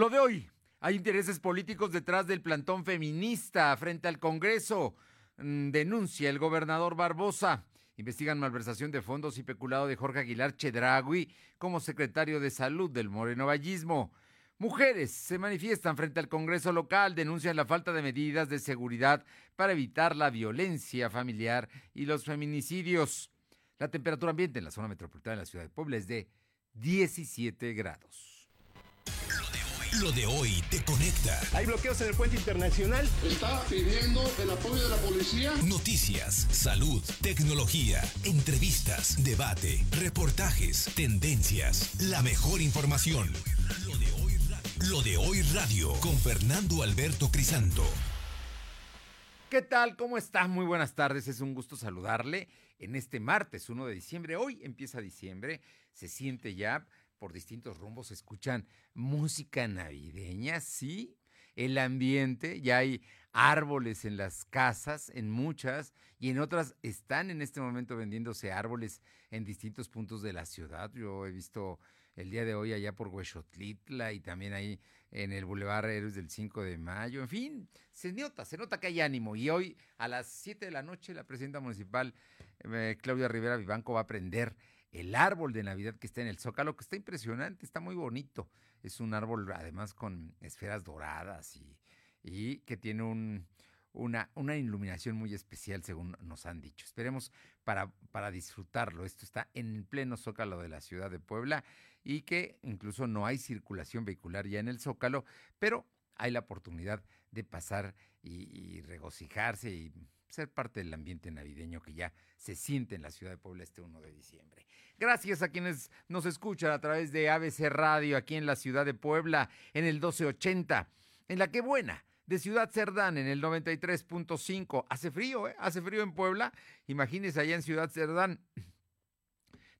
Lo de hoy, hay intereses políticos detrás del plantón feminista frente al Congreso, mm, denuncia el gobernador Barbosa. Investigan malversación de fondos y peculado de Jorge Aguilar Chedragui como secretario de Salud del Moreno Vallismo. Mujeres se manifiestan frente al Congreso local, denuncian la falta de medidas de seguridad para evitar la violencia familiar y los feminicidios. La temperatura ambiente en la zona metropolitana de la ciudad de Puebla es de 17 grados. Lo de hoy te conecta. Hay bloqueos en el puente internacional. Está pidiendo el apoyo de la policía. Noticias, salud, tecnología, entrevistas, debate, reportajes, tendencias, la mejor información. Lo de hoy radio, Lo de hoy radio con Fernando Alberto Crisanto. ¿Qué tal? ¿Cómo está? Muy buenas tardes. Es un gusto saludarle en este martes 1 de diciembre. Hoy empieza diciembre. Se siente ya por distintos rumbos se escuchan música navideña, sí, el ambiente, ya hay árboles en las casas, en muchas, y en otras están en este momento vendiéndose árboles en distintos puntos de la ciudad. Yo he visto el día de hoy allá por Huexotlitla y también ahí en el Boulevard Héroes del 5 de Mayo. En fin, se nota, se nota que hay ánimo. Y hoy a las 7 de la noche la presidenta municipal, eh, Claudia Rivera Vivanco, va a prender el árbol de Navidad que está en el Zócalo, que está impresionante, está muy bonito. Es un árbol además con esferas doradas y, que tiene un, una, iluminación muy especial, según nos han dicho. Esperemos para, disfrutarlo. Esto está en pleno Zócalo de la ciudad de Puebla y que incluso no hay circulación vehicular ya en el Zócalo, pero hay la oportunidad de pasar y, y regocijarse y ser parte del ambiente navideño que ya se siente en la ciudad de Puebla este 1 de diciembre. Gracias a quienes nos escuchan a través de ABC Radio aquí en la ciudad de Puebla en el 1280, en la que buena de Ciudad Cerdán en el 93.5. Hace frío, ¿eh? Hace frío en Puebla. Imagínense allá en Ciudad Cerdán.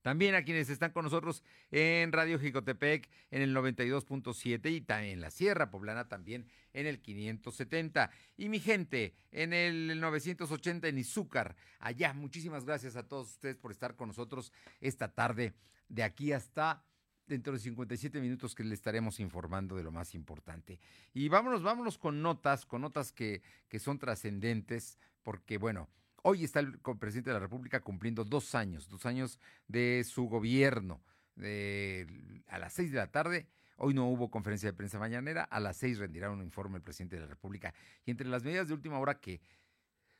También a quienes están con nosotros en Radio Jicotepec en el 92.7 y también en la Sierra Poblana también en el 570. Y mi gente en el 980 en Izúcar. Allá, muchísimas gracias a todos ustedes por estar con nosotros esta tarde de aquí hasta dentro de 57 minutos que le estaremos informando de lo más importante. Y vámonos, vámonos con notas, con notas que, que son trascendentes, porque bueno, Hoy está el presidente de la República cumpliendo dos años, dos años de su gobierno. a las seis de la tarde, hoy no hubo conferencia de prensa mañanera, a las seis rendirá un informe el presidente de la República. Y entre las medidas de última hora que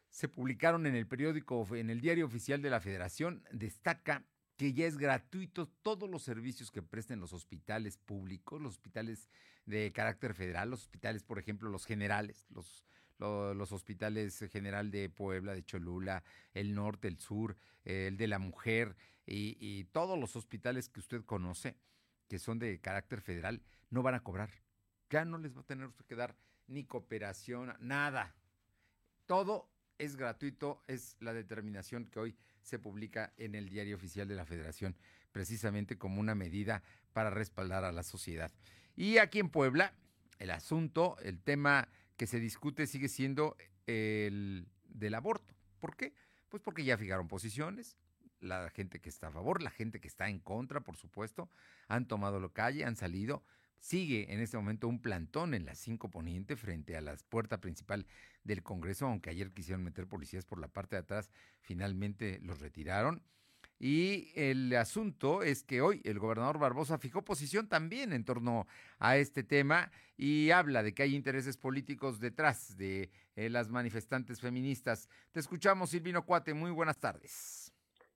se publicaron en el periódico, en el diario oficial de la Federación, destaca que ya es gratuito todos los servicios que presten los hospitales públicos, los hospitales de carácter federal, los hospitales, por ejemplo, los generales, los los hospitales general de Puebla, de Cholula, el norte, el sur, el de la mujer y, todos los hospitales que usted conoce, que son de carácter federal, no van a cobrar. Ya no les va a tener usted que dar ni cooperación, nada. Todo es gratuito, es la determinación que hoy se publica en el diario oficial de la Federación, precisamente como una medida para respaldar a la sociedad. Y aquí en Puebla, el asunto, el tema que se discute sigue siendo el del aborto. ¿Por qué? Pues porque ya fijaron posiciones, la gente que está a favor, la gente que está en contra, por supuesto, han tomado la calle, han salido. Sigue en este momento un plantón en la 5 Poniente frente a la puerta principal del Congreso, aunque ayer quisieron meter policías por la parte de atrás, finalmente los retiraron. Y el asunto es que hoy el gobernador Barbosa fijó posición también en torno a este tema y habla de que hay intereses políticos detrás de eh, las manifestantes feministas. Te escuchamos, Silvino Cuate. Muy buenas tardes.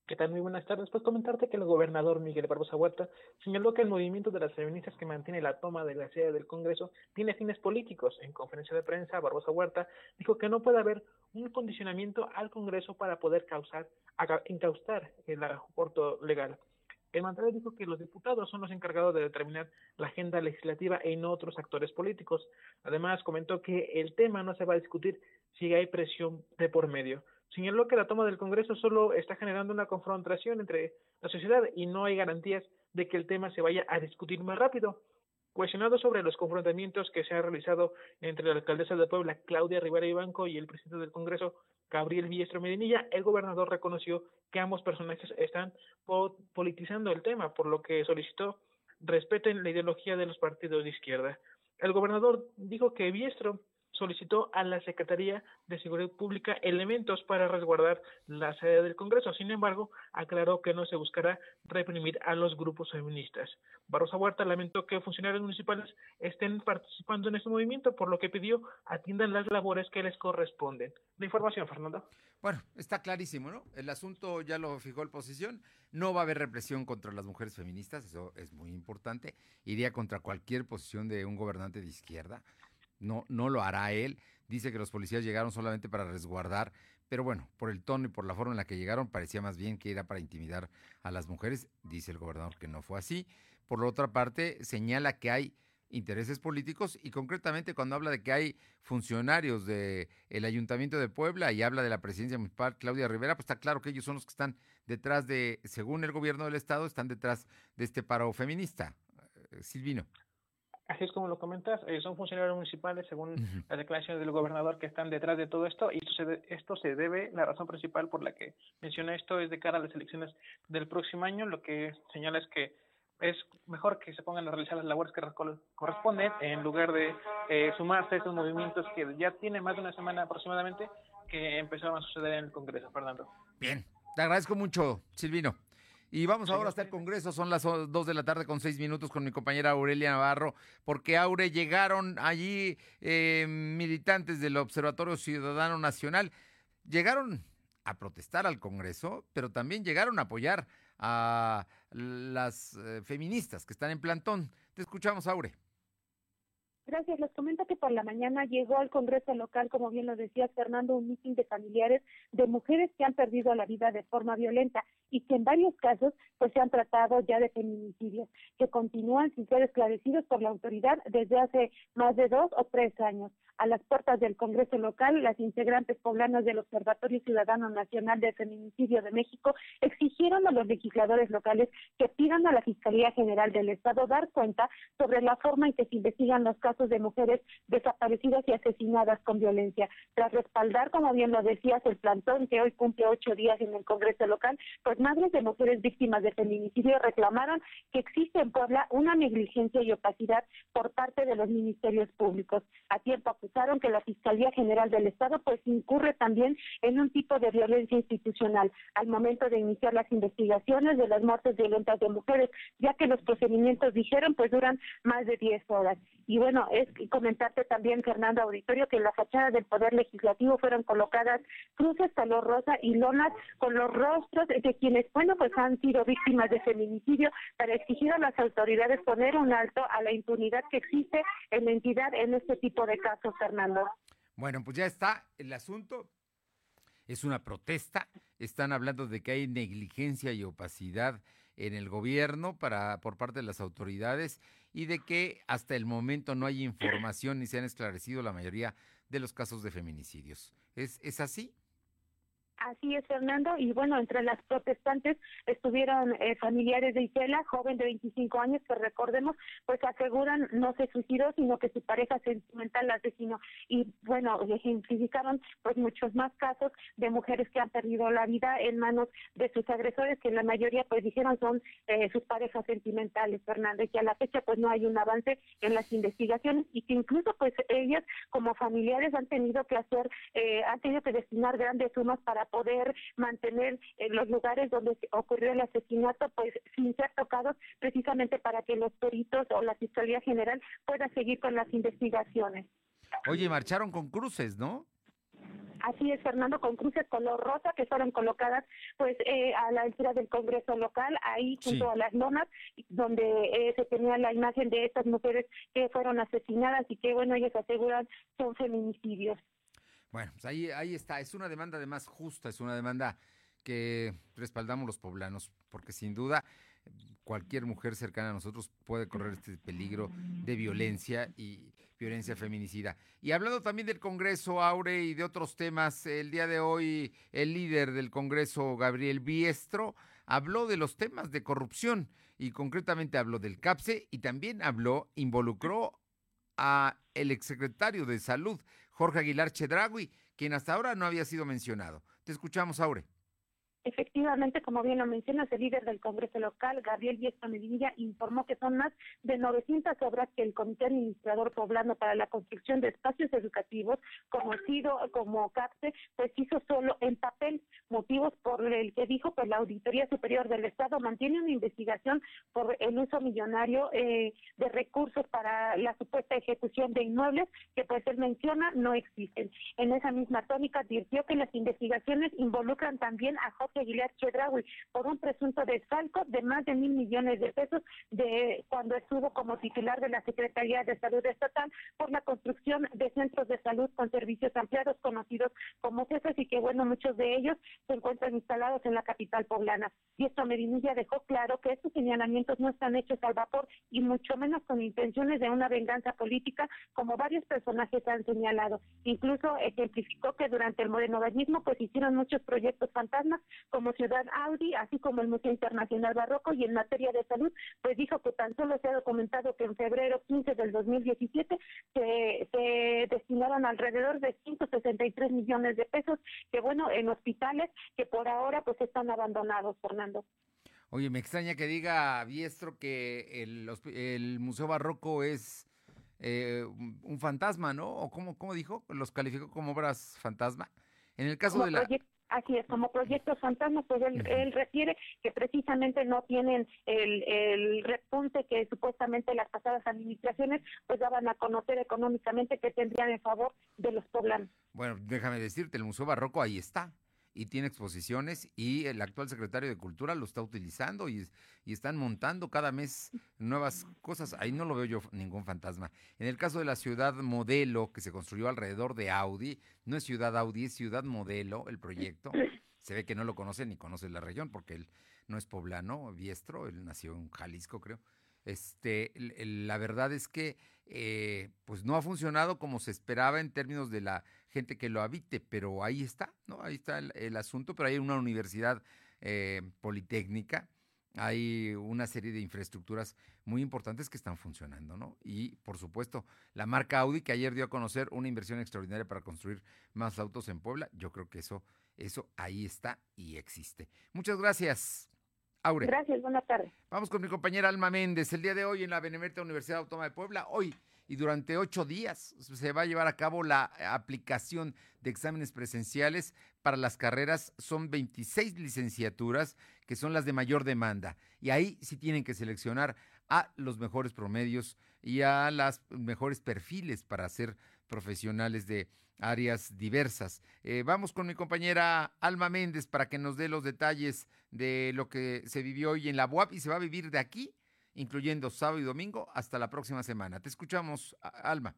¿Qué tal? Muy buenas tardes. Pues comentarte que el gobernador Miguel Barbosa Huerta señaló que el movimiento de las feministas que mantiene la toma de la sede del Congreso tiene fines políticos. En conferencia de prensa, Barbosa Huerta dijo que no puede haber un condicionamiento al Congreso para poder causar, encaustar el aborto legal. El mandatario dijo que los diputados son los encargados de determinar la agenda legislativa y no otros actores políticos. Además, comentó que el tema no se va a discutir si hay presión de por medio señaló que la toma del Congreso solo está generando una confrontación entre la sociedad y no hay garantías de que el tema se vaya a discutir más rápido. Cuestionado sobre los confrontamientos que se han realizado entre la alcaldesa de Puebla, Claudia Rivera Ibanco, y el presidente del Congreso, Gabriel Biestro Medinilla, el gobernador reconoció que ambos personajes están politizando el tema, por lo que solicitó respeten la ideología de los partidos de izquierda. El gobernador dijo que Biestro solicitó a la Secretaría de Seguridad Pública elementos para resguardar la sede del Congreso. Sin embargo, aclaró que no se buscará reprimir a los grupos feministas. Barrosa Huerta lamentó que funcionarios municipales estén participando en este movimiento, por lo que pidió atiendan las labores que les corresponden. La información, Fernando. Bueno, está clarísimo, ¿no? El asunto ya lo fijó el posición. No va a haber represión contra las mujeres feministas, eso es muy importante. Iría contra cualquier posición de un gobernante de izquierda no, no lo hará él. Dice que los policías llegaron solamente para resguardar, pero bueno, por el tono y por la forma en la que llegaron, parecía más bien que era para intimidar a las mujeres. Dice el gobernador que no fue así. Por otra parte, señala que hay intereses políticos y concretamente cuando habla de que hay funcionarios del el Ayuntamiento de Puebla y habla de la presidencia municipal Claudia Rivera, pues está claro que ellos son los que están detrás de, según el gobierno del estado, están detrás de este paro feminista. Eh, Silvino. Así es como lo comentas, eh, son funcionarios municipales, según las declaraciones del gobernador, que están detrás de todo esto, y esto se, esto se debe, la razón principal por la que menciona esto es de cara a las elecciones del próximo año, lo que señala es que es mejor que se pongan a realizar las labores que corresponden en lugar de eh, sumarse a estos movimientos que ya tiene más de una semana aproximadamente que empezaron a suceder en el Congreso, Fernando. Bien, te agradezco mucho, Silvino. Y vamos ahora hasta el Congreso, son las dos de la tarde con seis minutos con mi compañera Aurelia Navarro, porque Aure llegaron allí eh, militantes del Observatorio Ciudadano Nacional, llegaron a protestar al Congreso, pero también llegaron a apoyar a las eh, feministas que están en plantón. Te escuchamos, Aure. Gracias. Les comento que por la mañana llegó al Congreso local, como bien lo decía Fernando, un mitin de familiares de mujeres que han perdido la vida de forma violenta y que en varios casos pues se han tratado ya de feminicidios que continúan sin ser esclarecidos por la autoridad desde hace más de dos o tres años. A las puertas del Congreso local, las integrantes poblanas del Observatorio Ciudadano Nacional de Feminicidio de México exigieron a los legisladores locales que pidan a la Fiscalía General del Estado dar cuenta sobre la forma en que se investigan los casos de mujeres desaparecidas y asesinadas con violencia. Tras respaldar, como bien lo decías, el plantón que hoy cumple ocho días en el Congreso local, pues madres de mujeres víctimas de feminicidio reclamaron que existe en Puebla una negligencia y opacidad por parte de los ministerios públicos. A tiempo acusaron que la Fiscalía General del Estado pues incurre también en un tipo de violencia institucional al momento de iniciar las investigaciones de las muertes violentas de mujeres, ya que los procedimientos dijeron pues duran más de 10 horas. Y bueno, es comentarte también, Fernando Auditorio, que en la fachada del Poder Legislativo fueron colocadas cruces color rosa y lonas con los rostros de quienes, bueno, pues han sido víctimas de feminicidio para exigir a las autoridades poner un alto a la impunidad que existe en la entidad en este tipo de casos, Fernando. Bueno, pues ya está el asunto. Es una protesta. Están hablando de que hay negligencia y opacidad en el gobierno para por parte de las autoridades y de que hasta el momento no hay información ni se han esclarecido la mayoría de los casos de feminicidios. ¿Es, es así? Así es, Fernando. Y bueno, entre las protestantes estuvieron eh, familiares de Isela, joven de 25 años, que recordemos, pues aseguran no se suicidó, sino que su pareja sentimental la asesinó. Y bueno, ejemplificaron pues muchos más casos de mujeres que han perdido la vida en manos de sus agresores, que la mayoría pues dijeron son eh, sus parejas sentimentales, Fernando, y que a la fecha pues no hay un avance en las investigaciones y que incluso pues ellas como familiares han tenido que hacer, eh, han tenido que destinar grandes sumas para poder mantener en los lugares donde ocurrió el asesinato, pues sin ser tocados, precisamente para que los peritos o la Fiscalía General pueda seguir con las investigaciones. Oye, marcharon con cruces, ¿no? Así es, Fernando, con cruces color rosa que fueron colocadas pues eh, a la altura del Congreso local, ahí junto a las lonas, donde eh, se tenía la imagen de estas mujeres que fueron asesinadas y que, bueno, ellos aseguran son feminicidios. Bueno, pues ahí, ahí está. Es una demanda además justa, es una demanda que respaldamos los poblanos, porque sin duda cualquier mujer cercana a nosotros puede correr este peligro de violencia y violencia feminicida. Y hablando también del Congreso, Aure, y de otros temas, el día de hoy el líder del Congreso, Gabriel Biestro, habló de los temas de corrupción y concretamente habló del CAPSE y también habló, involucró a el exsecretario de Salud, Jorge Aguilar Chedragui, quien hasta ahora no había sido mencionado. Te escuchamos, Aure. Efectivamente, como bien lo mencionas, el líder del Congreso local, Gabriel Viesca Medinilla, informó que son más de 900 obras que el Comité Administrador Poblano para la Construcción de Espacios Educativos, conocido como CAPSE, pues hizo solo en papel, motivos por el que dijo pues la Auditoría Superior del Estado mantiene una investigación por el uso millonario eh, de recursos para la supuesta ejecución de inmuebles que pues él menciona no existen. En esa misma tónica advirtió que las investigaciones involucran también a Jorge Aguilar Chedraui por un presunto desfalco de más de mil millones de pesos de cuando estuvo como titular de la Secretaría de Salud Estatal por la construcción de centros de salud con servicios ampliados conocidos como CESES y que bueno, muchos de ellos se encuentran instalados en la capital poblana. Y esto Medinilla dejó claro que estos señalamientos no están hechos al vapor y mucho menos con intenciones de una venganza política como varios personajes han señalado. Incluso ejemplificó que durante el modernismo pues hicieron muchos proyectos fantasmas como Ciudad Audi, así como el Museo Internacional Barroco y en materia de salud, pues dijo que tan solo se ha documentado que en febrero 15 del 2017 se, se destinaron alrededor de 163 millones de pesos, que bueno, en hospitales que por ahora pues están abandonados, Fernando. Oye, me extraña que diga Biestro que el, el Museo Barroco es eh, un fantasma, ¿no? ¿O cómo, cómo dijo? ¿Los calificó como obras fantasma? En el caso de la... Así es, como proyectos fantasmas, pues él, refiere que precisamente no tienen el, el repunte que supuestamente las pasadas administraciones pues daban a conocer económicamente que tendrían en favor de los poblanos. Bueno, déjame decirte, el Museo Barroco ahí está y tiene exposiciones y el actual secretario de Cultura lo está utilizando y, están montando cada mes nuevas cosas. Ahí no lo veo yo ningún fantasma. En el caso de la ciudad modelo que se construyó alrededor de Audi, no es ciudad Audi, es ciudad modelo el proyecto. Se ve que no lo conoce ni conoce la región porque él no es poblano, diestro, él nació en Jalisco creo. Este, la verdad es que eh, pues no ha funcionado como se esperaba en términos de la gente que lo habite, pero ahí está, ¿no? Ahí está el, asunto, pero hay una universidad eh, politécnica, hay una serie de infraestructuras muy importantes que están funcionando, ¿no? Y por supuesto, la marca Audi que ayer dio a conocer una inversión extraordinaria para construir más autos en Puebla, yo creo que eso, eso ahí está y existe. Muchas gracias. Aure. Gracias, buenas tardes. Vamos con mi compañera Alma Méndez. El día de hoy en la Benemérita Universidad Autónoma de Puebla, hoy y durante ocho días se va a llevar a cabo la aplicación de exámenes presenciales para las carreras. Son 26 licenciaturas que son las de mayor demanda y ahí sí tienen que seleccionar a los mejores promedios y a los mejores perfiles para ser profesionales de áreas diversas. Eh, vamos con mi compañera Alma Méndez para que nos dé los detalles de lo que se vivió hoy en la UAP y se va a vivir de aquí incluyendo sábado y domingo, hasta la próxima semana. Te escuchamos, Alma.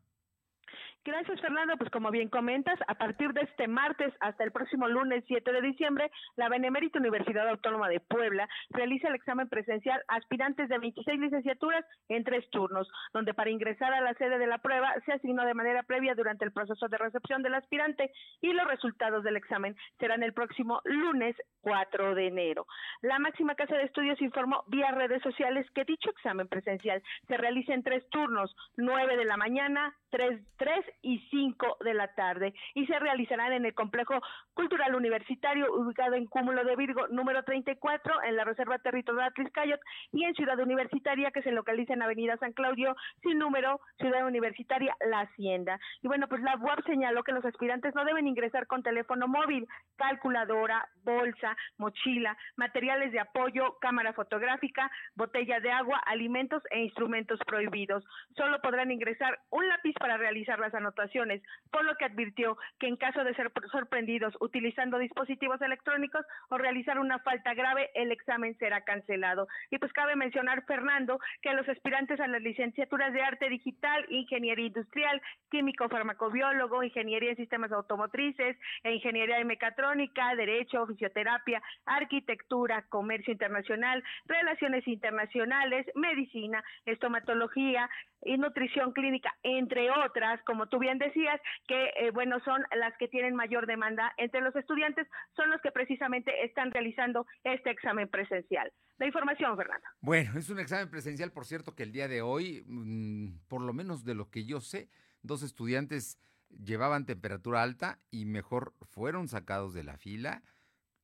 Gracias, Fernando. Pues como bien comentas, a partir de este martes hasta el próximo lunes 7 de diciembre, la Benemérita Universidad Autónoma de Puebla realiza el examen presencial aspirantes de 26 licenciaturas en tres turnos, donde para ingresar a la sede de la prueba se asignó de manera previa durante el proceso de recepción del aspirante y los resultados del examen serán el próximo lunes 4 de enero. La máxima casa de estudios informó vía redes sociales que dicho examen presencial se realiza en tres turnos, 9 de la mañana, 3, 3 y 5 de la tarde y se realizarán en el complejo cultural universitario ubicado en Cúmulo de Virgo número 34 en la Reserva Territorial Tliscayot y en Ciudad Universitaria que se localiza en Avenida San Claudio sin número Ciudad Universitaria La Hacienda. Y bueno, pues la UAP señaló que los aspirantes no deben ingresar con teléfono móvil, calculadora, bolsa, mochila, materiales de apoyo, cámara fotográfica, botella de agua, alimentos e instrumentos prohibidos. Solo podrán ingresar un lápiz para realizar las anotaciones, por lo que advirtió que en caso de ser sorprendidos utilizando dispositivos electrónicos o realizar una falta grave, el examen será cancelado. Y pues cabe mencionar, Fernando, que los aspirantes a las licenciaturas de arte digital, ingeniería industrial, químico farmacobiólogo, ingeniería en sistemas automotrices, e ingeniería de mecatrónica, derecho, fisioterapia, arquitectura, comercio internacional, relaciones internacionales, medicina, estomatología y nutrición clínica, entre otras, como tú bien decías, que eh, bueno, son las que tienen mayor demanda entre los estudiantes, son los que precisamente están realizando este examen presencial. La información, Fernando. Bueno, es un examen presencial, por cierto, que el día de hoy, mm, por lo menos de lo que yo sé, dos estudiantes llevaban temperatura alta y mejor fueron sacados de la fila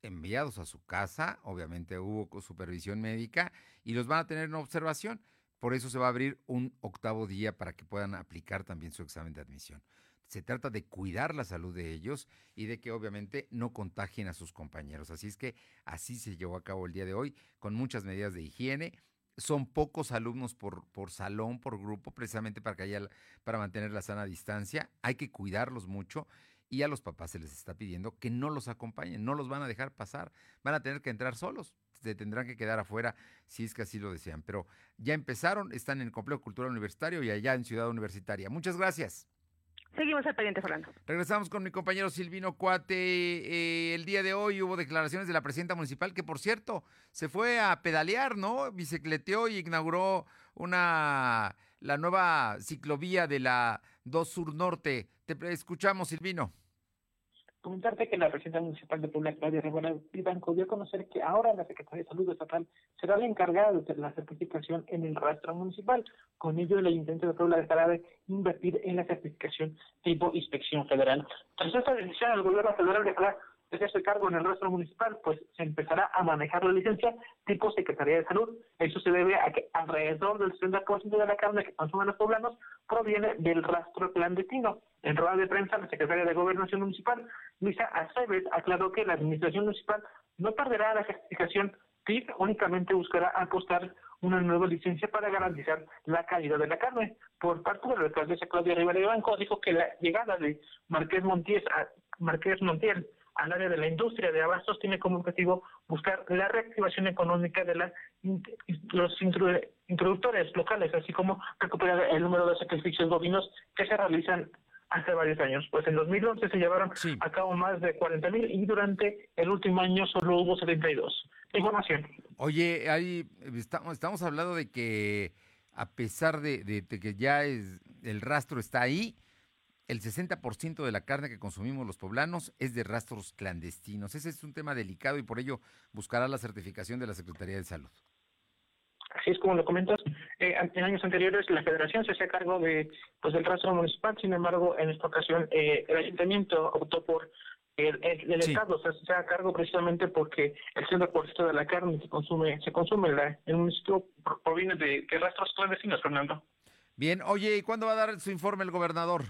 enviados a su casa, obviamente hubo supervisión médica y los van a tener en observación. Por eso se va a abrir un octavo día para que puedan aplicar también su examen de admisión. Se trata de cuidar la salud de ellos y de que obviamente no contagien a sus compañeros. Así es que así se llevó a cabo el día de hoy con muchas medidas de higiene. Son pocos alumnos por, por salón, por grupo, precisamente para que haya, para mantener la sana distancia. Hay que cuidarlos mucho y a los papás se les está pidiendo que no los acompañen, no los van a dejar pasar, van a tener que entrar solos, se tendrán que quedar afuera si es que así lo desean. Pero ya empezaron, están en el Complejo Cultural Universitario y allá en Ciudad Universitaria. Muchas gracias. Seguimos al pendiente, Fernando. Regresamos con mi compañero Silvino Cuate. Eh, el día de hoy hubo declaraciones de la presidenta municipal, que por cierto, se fue a pedalear, ¿no? Bicicleteó y inauguró una la nueva ciclovía de la 2 Sur Norte. Te escuchamos, Silvino comentarte que la presidenta municipal de Puebla, Claudia Rivera Vivanco, dio a conocer que ahora la Secretaría de Salud Estatal será la encargada de la certificación en el rastro municipal. Con ello, el Ayuntamiento de Puebla dejará de invertir en la certificación tipo inspección federal. Tras esta decisión, el gobierno federal dejará ese cargo en el rastro municipal, pues se empezará a manejar la licencia tipo Secretaría de Salud. Eso se debe a que alrededor del 60% de la carne que consumen los poblanos proviene del rastro clandestino. En rueda de prensa, la secretaria de Gobernación Municipal, Luisa Aceves, aclaró que la administración municipal no perderá la certificación TIP, únicamente buscará apostar una nueva licencia para garantizar la calidad de la carne. Por parte de la alcaldesa Claudia Rivera de Banco, dijo que la llegada de Marqués Montiel, Marqués Montiel al área de la industria de abastos tiene como objetivo buscar la reactivación económica de los introductores locales, así como recuperar el número de sacrificios bovinos que se realizan hace varios años. Pues en 2011 se llevaron a cabo más de 40 mil y durante el último año solo hubo 72. Información. Oye, ahí estamos, estamos hablando de que a pesar de, de que ya es, el rastro está ahí, el 60% de la carne que consumimos los poblanos es de rastros clandestinos. Ese es un tema delicado y por ello buscará la certificación de la Secretaría de Salud. Así es como lo comentas. Eh, en años anteriores la Federación se hacía cargo de pues del rastro municipal, sin embargo, en esta ocasión eh, el Ayuntamiento optó por el, Estado, o sea, se hace cargo precisamente porque el 100% de la carne se consume, se consume en, el municipio proviene de, de rastros clandestinos, Fernando. Bien, oye, ¿y cuándo va a dar su informe el gobernador?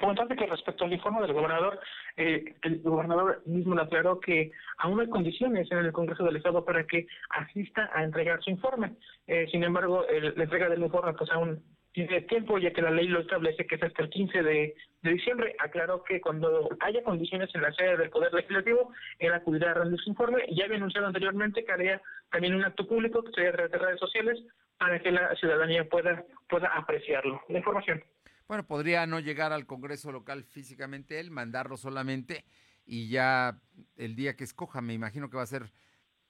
Comentarte que respecto al informe del gobernador, eh, el gobernador mismo le aclaró que aún hay condiciones en el Congreso del Estado para que asista a entregar su informe. Eh, sin embargo, la entrega del informe pues aún tiene tiempo, ya que la ley lo establece que es hasta el 15 de, diciembre. Aclaró que cuando haya condiciones en la sede del Poder Legislativo, él acudirá a rendir su informe. Ya había anunciado anteriormente que haría también un acto público que sería a través de redes sociales para que la ciudadanía pueda, pueda apreciarlo. La información. Bueno, podría no llegar al Congreso local físicamente él, mandarlo solamente y ya el día que escoja, me imagino que va a ser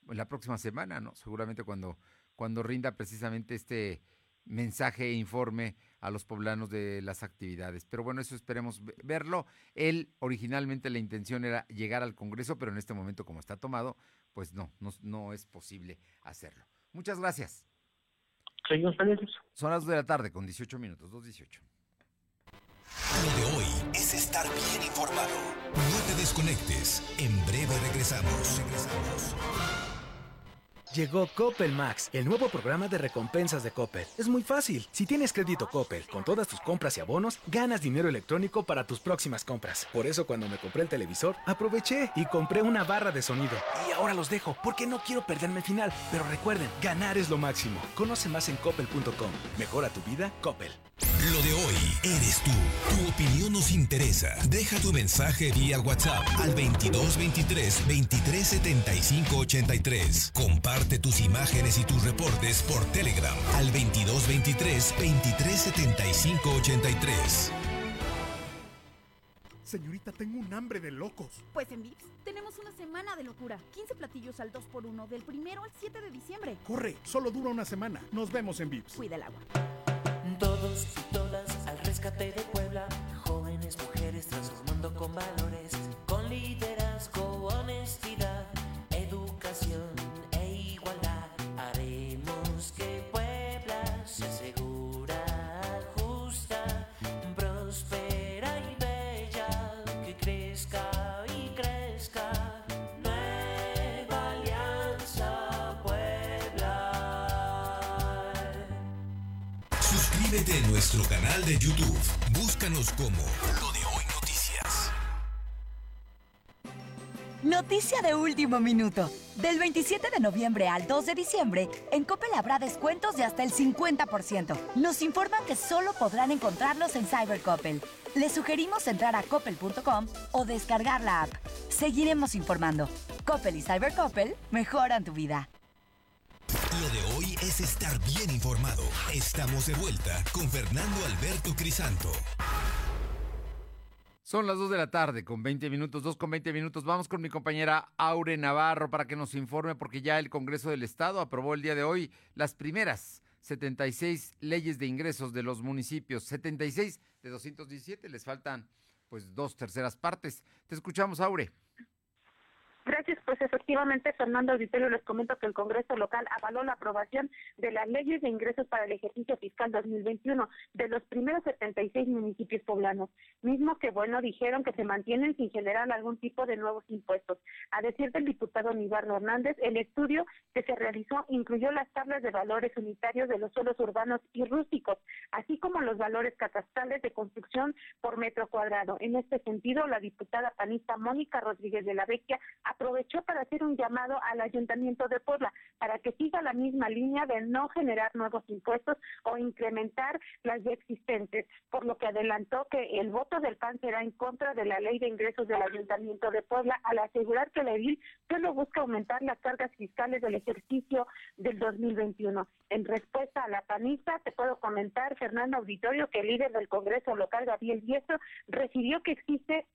la próxima semana, ¿no? Seguramente cuando, cuando rinda precisamente este mensaje e informe a los poblanos de las actividades. Pero bueno, eso esperemos verlo. Él, originalmente la intención era llegar al Congreso, pero en este momento como está tomado, pues no, no, no es posible hacerlo. Muchas gracias. Son las 2 de la tarde con 18 minutos, 2.18. Lo de hoy es estar bien informado. No te desconectes. En breve regresamos. Regresamos. Llegó Coppel Max, el nuevo programa de recompensas de Coppel. Es muy fácil. Si tienes crédito Coppel, con todas tus compras y abonos, ganas dinero electrónico para tus próximas compras. Por eso cuando me compré el televisor, aproveché y compré una barra de sonido. Y ahora los dejo, porque no quiero perderme el final. Pero recuerden, ganar es lo máximo. Conoce más en coppel.com. Mejora tu vida, Coppel. Lo de hoy eres tú. Tu opinión nos interesa. Deja tu mensaje vía WhatsApp al 2223 2375 83. Comparte tus imágenes y tus reportes por Telegram al 2223 2375 83. Señorita, tengo un hambre de locos. Pues en Vips tenemos una semana de locura. 15 platillos al 2x1 del primero al 7 de diciembre. Corre, solo dura una semana. Nos vemos en Vips. Cuida el agua. Todos y todas al rescate de Puebla, jóvenes mujeres transformando con valores, con liderazgo, honestidad, educación e igualdad. Haremos que Puebla sea segura, Suscríbete a nuestro canal de YouTube. Búscanos como Lo de Hoy Noticias. Noticia de último minuto. Del 27 de noviembre al 2 de diciembre, en Coppel habrá descuentos de hasta el 50%. Nos informan que solo podrán encontrarlos en Cybercoppel. Les sugerimos entrar a coppel.com o descargar la app. Seguiremos informando. Coppel y Cybercoppel mejoran tu vida. Lo de hoy es estar bien informado. Estamos de vuelta con Fernando Alberto Crisanto. Son las 2 de la tarde con 20 minutos, 2 con 20 minutos. Vamos con mi compañera Aure Navarro para que nos informe porque ya el Congreso del Estado aprobó el día de hoy las primeras 76 leyes de ingresos de los municipios. 76 de 217, les faltan pues dos terceras partes. Te escuchamos, Aure. Gracias, pues efectivamente, Fernando Auditorio, les comento que el Congreso local avaló la aprobación de las leyes de ingresos para el ejercicio fiscal 2021 de los primeros 76 municipios poblanos, mismo que, bueno, dijeron que se mantienen sin generar algún tipo de nuevos impuestos. A decir del diputado Nibardo Hernández, el estudio que se realizó incluyó las tablas de valores unitarios de los suelos urbanos y rústicos, así como los valores catastrales de construcción por metro cuadrado. En este sentido, la diputada panista Mónica Rodríguez de la Vecchia aprovechó para hacer un llamado al Ayuntamiento de Puebla para que siga la misma línea de no generar nuevos impuestos o incrementar las ya existentes, por lo que adelantó que el voto del PAN será en contra de la ley de ingresos del Ayuntamiento de Puebla al asegurar que la edil solo busca aumentar las cargas fiscales del ejercicio del 2021. En respuesta a la panista, te puedo comentar, Fernando Auditorio, que el líder del Congreso local, Gabriel Diestro, recibió que existe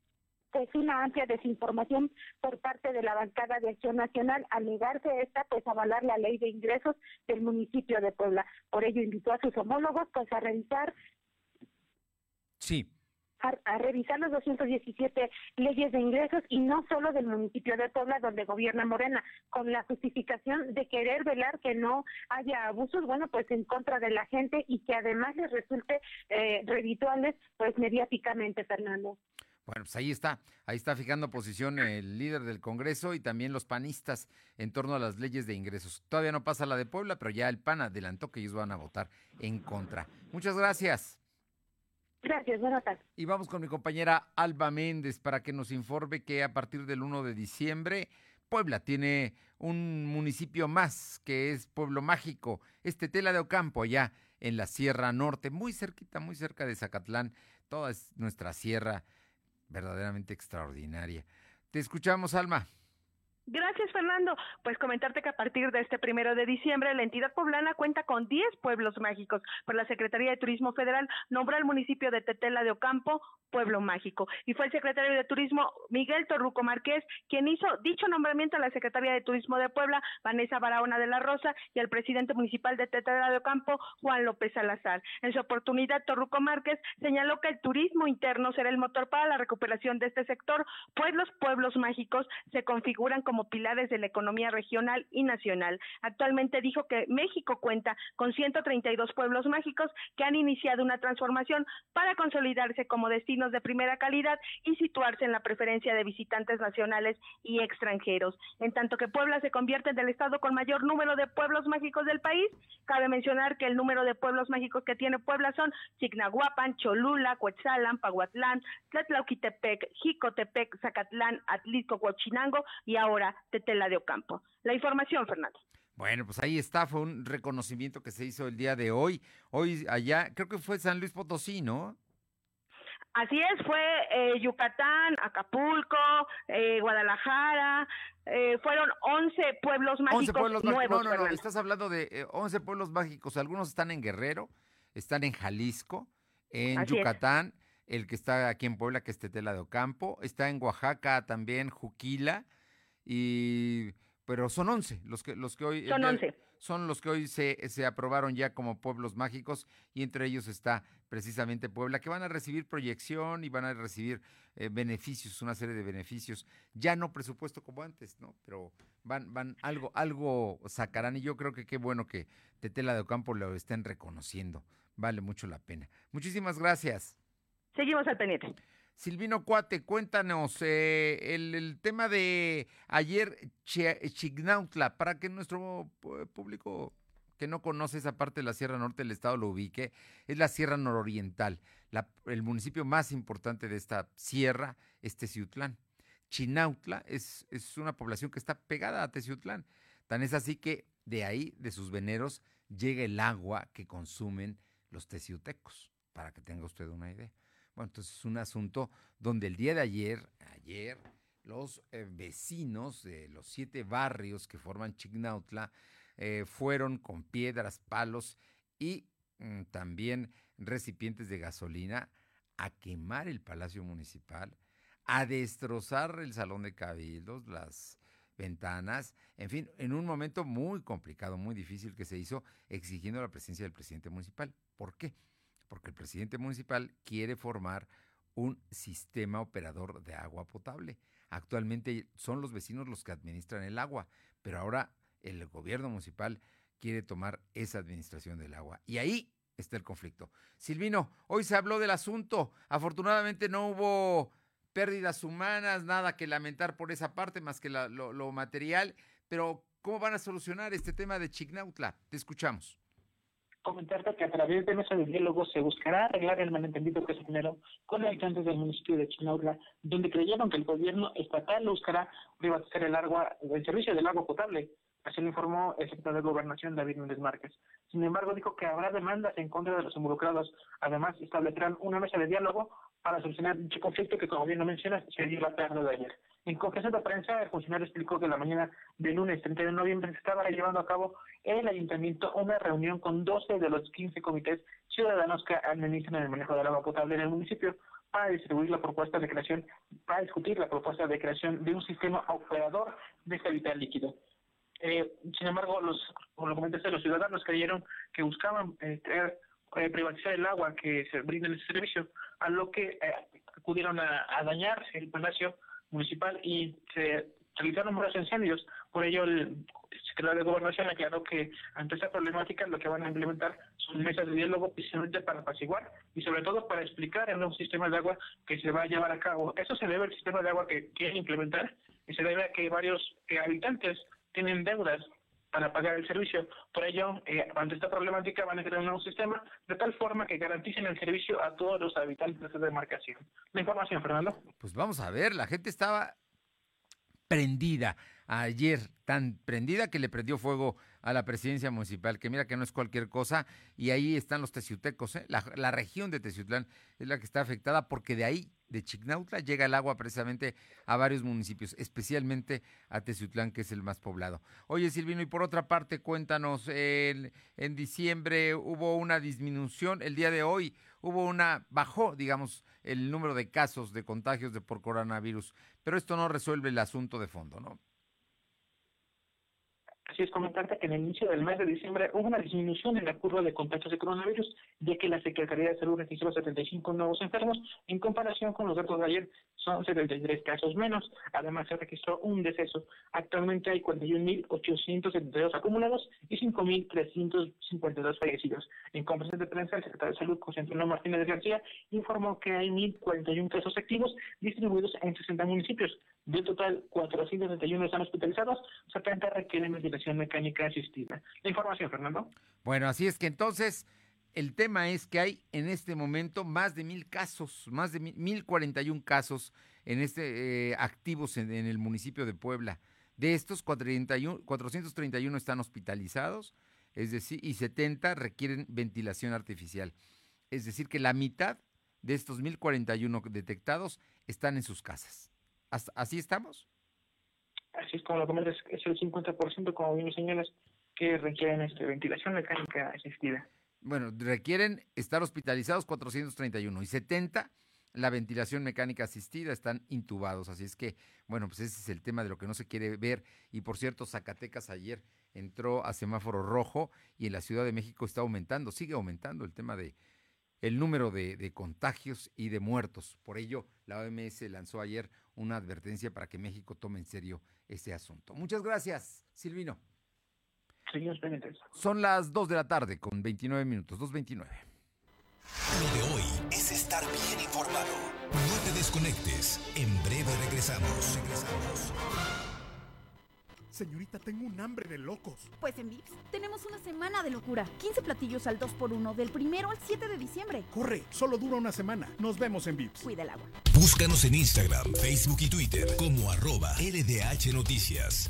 pues una amplia desinformación por parte de la bancada de Acción Nacional al negarse esta pues avalar la ley de ingresos del municipio de Puebla. Por ello invitó a sus homólogos pues a revisar Sí. A, a, revisar los 217 leyes de ingresos y no solo del municipio de Puebla donde gobierna Morena, con la justificación de querer velar que no haya abusos, bueno, pues en contra de la gente y que además les resulte eh, redituales, pues mediáticamente, Fernando. Bueno, pues ahí está, ahí está fijando posición el líder del Congreso y también los panistas en torno a las leyes de ingresos. Todavía no pasa la de Puebla, pero ya el PAN adelantó que ellos van a votar en contra. Muchas gracias. Gracias, buenas tardes. Y vamos con mi compañera Alba Méndez para que nos informe que a partir del 1 de diciembre Puebla tiene un municipio más que es Pueblo Mágico, este Tela de Ocampo allá en la Sierra Norte, muy cerquita, muy cerca de Zacatlán, toda es nuestra sierra verdaderamente extraordinaria. Te escuchamos, Alma. Gracias, Fernando. Pues comentarte que a partir de este primero de diciembre, la entidad poblana cuenta con 10 pueblos mágicos. Por la Secretaría de Turismo Federal nombró al municipio de Tetela de Ocampo pueblo mágico. Y fue el secretario de Turismo, Miguel Torruco Márquez, quien hizo dicho nombramiento a la Secretaría de Turismo de Puebla, Vanessa Barahona de la Rosa, y al presidente municipal de Tetela de Ocampo, Juan López Salazar. En su oportunidad, Torruco Márquez señaló que el turismo interno será el motor para la recuperación de este sector, pues los pueblos mágicos se configuran como como pilares de la economía regional y nacional. Actualmente dijo que México cuenta con 132 pueblos mágicos que han iniciado una transformación para consolidarse como destinos de primera calidad y situarse en la preferencia de visitantes nacionales y extranjeros. En tanto que Puebla se convierte en el estado con mayor número de pueblos mágicos del país, cabe mencionar que el número de pueblos mágicos que tiene Puebla son Chignahuapan, Cholula, Cuetzalan, Pahuatlán, Tlatlauquitepec, Jicotepec, Zacatlán, Atlisco, Huachinango y ahora Tetela de Ocampo. La información, Fernando. Bueno, pues ahí está, fue un reconocimiento que se hizo el día de hoy. Hoy allá, creo que fue San Luis Potosí, ¿no? Así es, fue eh, Yucatán, Acapulco, eh, Guadalajara, eh, fueron 11 pueblos mágicos 11 pueblos nuevos. No, no, no, estás hablando de 11 pueblos mágicos, algunos están en Guerrero, están en Jalisco, en Así Yucatán, es. el que está aquí en Puebla, que es Tetela de Ocampo, está en Oaxaca también, Juquila, y pero son 11 los que los que hoy son 11. son los que hoy se, se aprobaron ya como pueblos mágicos y entre ellos está precisamente Puebla que van a recibir proyección y van a recibir eh, beneficios una serie de beneficios ya no presupuesto como antes no pero van van algo algo sacarán y yo creo que qué bueno que Tetela de Ocampo lo estén reconociendo vale mucho la pena. Muchísimas gracias. Seguimos al pendiente Silvino Cuate, cuéntanos eh, el, tema de ayer Chignautla, para que nuestro público que no conoce esa parte de la Sierra Norte del estado lo ubique, es la Sierra Nororiental. el municipio más importante de esta sierra es Teciutlán. Chinautla es, es una población que está pegada a Teciutlán. Tan es así que de ahí, de sus veneros, llega el agua que consumen los teciutecos, para que tenga usted una idea. Bueno, entonces es un asunto donde el día de ayer, ayer, los eh, vecinos de los siete barrios que forman Chignautla eh, fueron con piedras, palos y mm, también recipientes de gasolina a quemar el Palacio Municipal, a destrozar el Salón de Cabildos, las ventanas, en fin, en un momento muy complicado, muy difícil que se hizo, exigiendo la presencia del presidente municipal. ¿Por qué? Porque el presidente municipal quiere formar un sistema operador de agua potable. Actualmente son los vecinos los que administran el agua, pero ahora el gobierno municipal quiere tomar esa administración del agua. Y ahí está el conflicto. Silvino, hoy se habló del asunto. Afortunadamente no hubo pérdidas humanas, nada que lamentar por esa parte más que lo, material, pero ¿cómo van a solucionar este tema de Chignautla? Te escuchamos. Comentarte que a través de mesa de diálogo se buscará arreglar el malentendido que se generó con habitantes del municipio de Chignautla, donde creyeron que el gobierno estatal buscará privatizar el agua, el servicio del agua potable. Así lo informó el secretario de Gobernación, David Méndez Márquez. Sin embargo, dijo que habrá demandas en contra de los involucrados. Además, establecerán una mesa de diálogo para solucionar dicho conflicto que, como bien lo mencionas, se dio la tarde de ayer. En conferencia de prensa, el funcionario explicó que la mañana del lunes 30 de noviembre se estaba llevando a cabo en el ayuntamiento una reunión con 12 de los 15 comités ciudadanos que administran el manejo del agua potable en el municipio para distribuir la propuesta de creación, para discutir la propuesta de creación de un sistema operador de este vital líquido. Eh, sin embargo, los, lo comentaste, los ciudadanos creyeron que buscaban eh, eh, privatizar el agua que se brinda en ese servicio, a lo que eh, acudieron a, dañar el palacio municipal y se realizaron varios incendios. Por ello, el secretario de Gobernación aclaró que ante esta problemática lo que van a implementar son mesas de diálogo precisamente para apaciguar y sobre todo para explicar el nuevo sistema de agua que se va a llevar a cabo. Eso se debe al sistema de agua que quieren implementar y se debe a que varios eh, habitantes tienen deudas para pagar el servicio. Por ello, eh, ante esta problemática van a crear un nuevo sistema de tal forma que garanticen el servicio a todos los habitantes de esta demarcación. La información, Fernando. Pues vamos a ver, la gente estaba prendida ayer, tan prendida que le prendió fuego a la presidencia municipal, que mira que no es cualquier cosa, y ahí están los teciutecos, ¿eh? la, región de Teciutlán es la que está afectada porque de ahí de Chignautla llega el agua precisamente a varios municipios, especialmente a Teciutlán, que es el más poblado. Oye, Silvino, y por otra parte, cuéntanos, en diciembre hubo una disminución, el día de hoy hubo una, bajó, digamos, el número de casos de contagios de por coronavirus, pero esto no resuelve el asunto de fondo, ¿no? Así es comentarte que en el inicio del mes de diciembre hubo una disminución en la curva de contagios de coronavirus, ya que la Secretaría de Salud registró 75 nuevos enfermos, en comparación con los datos de ayer son 73 casos menos. Además se registró un deceso. Actualmente hay 41.872 acumulados y 5.352 fallecidos. En conferencia de prensa, el secretario de Salud, José Antonio Martínez García, informó que hay 1.041 casos activos distribuidos en 60 municipios. Del total, 471 están hospitalizados, 70 requieren ventilación mecánica asistida. La información, Fernando. Bueno, así es que entonces el tema es que hay en este momento más de mil casos, más de mil, cuarenta y un casos en este eh, activos en, el municipio de Puebla. De estos, 431 están hospitalizados, es decir, y 70 requieren ventilación artificial. Es decir, que la mitad de estos 1041 detectados están en sus casas. ¿Así estamos? Así es como lo comentas, es el 50%, como bien señalas, que requieren este, ventilación mecánica asistida. Bueno, requieren estar hospitalizados 431 y 70 la ventilación mecánica asistida están intubados. Así es que, bueno, pues ese es el tema de lo que no se quiere ver. Y por cierto, Zacatecas ayer entró a semáforo rojo y en la Ciudad de México está aumentando, sigue aumentando el tema de el número de, de contagios y de muertos. Por ello, la OMS lanzó ayer una advertencia para que México tome en serio este asunto. Muchas gracias, Silvino. Son las 2 de la tarde con 29 minutos, 2.29. Lo de hoy es estar bien informado. No te desconectes. En breve regresamos. Regresamos. Señorita, tengo un hambre de locos. Pues en Vips tenemos una semana de locura. 15 platillos al 2x1 del primero al 7 de diciembre. Corre, solo dura una semana. Nos vemos en Vips. Cuida el agua. Búscanos en Instagram, Facebook y Twitter como arroba LDH Noticias.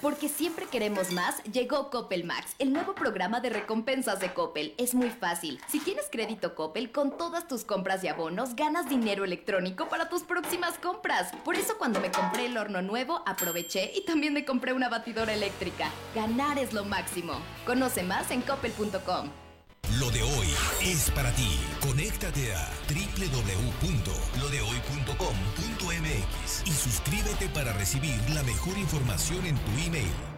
Porque siempre queremos más, llegó Coppel Max, el nuevo programa de recompensas de Coppel. Es muy fácil. Si tienes crédito Coppel, con todas tus compras y abonos, ganas dinero electrónico para tus próximas compras. Por eso cuando me compré el horno nuevo, aproveché y también me compré una batidora eléctrica. Ganar es lo máximo. Conoce más en coppel.com. Lo de hoy es para ti. Conéctate a www.lodehoy.com.mx y suscríbete para recibir la mejor información en tu email.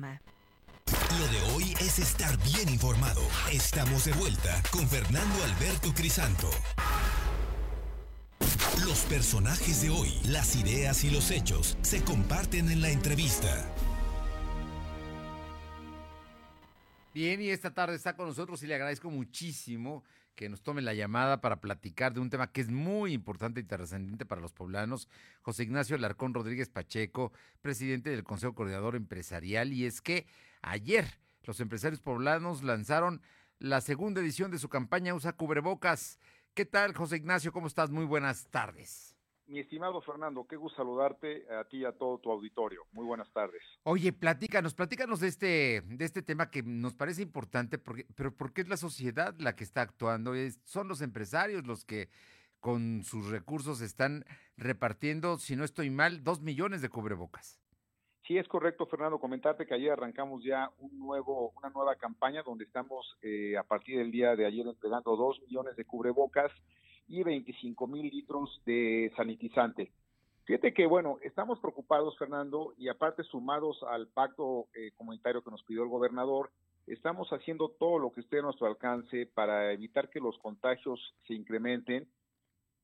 Lo de hoy es estar bien informado. Estamos de vuelta con Fernando Alberto Crisanto. Los personajes de hoy, las ideas y los hechos se comparten en la entrevista. Bien, y esta tarde está con nosotros y le agradezco muchísimo que nos tome la llamada para platicar de un tema que es muy importante y trascendente para los poblanos. José Ignacio Larcón Rodríguez Pacheco, presidente del Consejo Coordinador Empresarial, y es que ayer los empresarios poblanos lanzaron la segunda edición de su campaña Usa Cubrebocas. ¿Qué tal, José Ignacio? ¿Cómo estás? Muy buenas tardes. Mi estimado Fernando, qué gusto saludarte a ti y a todo tu auditorio. Muy buenas tardes. Oye, platícanos, platícanos de este, de este tema que nos parece importante, porque, pero porque es la sociedad la que está actuando, es, son los empresarios los que con sus recursos están repartiendo, si no estoy mal, dos millones de cubrebocas. Sí, es correcto, Fernando, comentarte que ayer arrancamos ya un nuevo, una nueva campaña donde estamos eh, a partir del día de ayer entregando dos millones de cubrebocas y 25 mil litros de sanitizante. Fíjate que, bueno, estamos preocupados, Fernando, y aparte sumados al pacto eh, comunitario que nos pidió el gobernador, estamos haciendo todo lo que esté a nuestro alcance para evitar que los contagios se incrementen.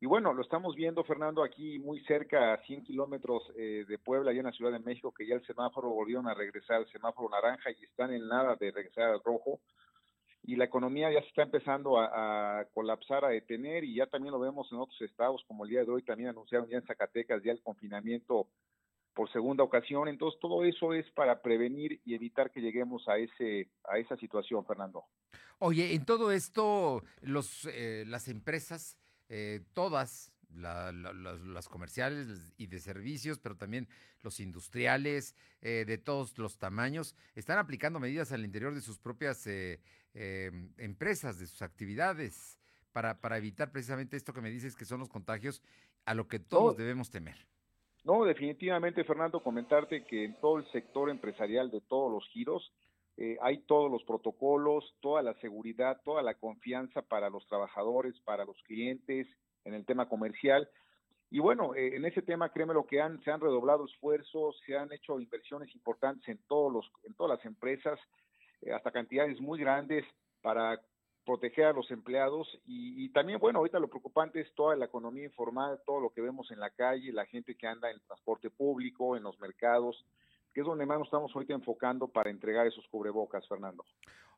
Y bueno, lo estamos viendo, Fernando, aquí muy cerca, a 100 kilómetros eh, de Puebla, allá en la Ciudad de México, que ya el semáforo volvieron a regresar al semáforo naranja y están en nada de regresar al rojo y la economía ya se está empezando a, colapsar, a detener y ya también lo vemos en otros estados, como el día de hoy también anunciaron ya en Zacatecas ya el confinamiento por segunda ocasión. Entonces todo eso es para prevenir y evitar que lleguemos a ese a esa situación, Fernando. Oye, en todo esto los eh, las empresas eh, todas la, la, las, las, comerciales y de servicios, pero también los industriales eh, de todos los tamaños, están aplicando medidas al interior de sus propias eh, eh, empresas, de sus actividades, para, para evitar precisamente esto que me dices que son los contagios a lo que todos no, debemos temer. No, definitivamente, Fernando, comentarte que en todo el sector empresarial de todos los giros, eh, hay todos los protocolos, toda la seguridad, toda la confianza para los trabajadores, para los clientes, en el tema comercial. Y bueno, eh, en ese tema, créeme lo que han, se han redoblado esfuerzos, se han hecho inversiones importantes en todos los, en todas las empresas, eh, hasta cantidades muy grandes para proteger a los empleados y, y, también, bueno, ahorita lo preocupante es toda la economía informal, todo lo que vemos en la calle, la gente que anda en el transporte público, en los mercados, que es donde más nos estamos ahorita enfocando para entregar esos cubrebocas, Fernando.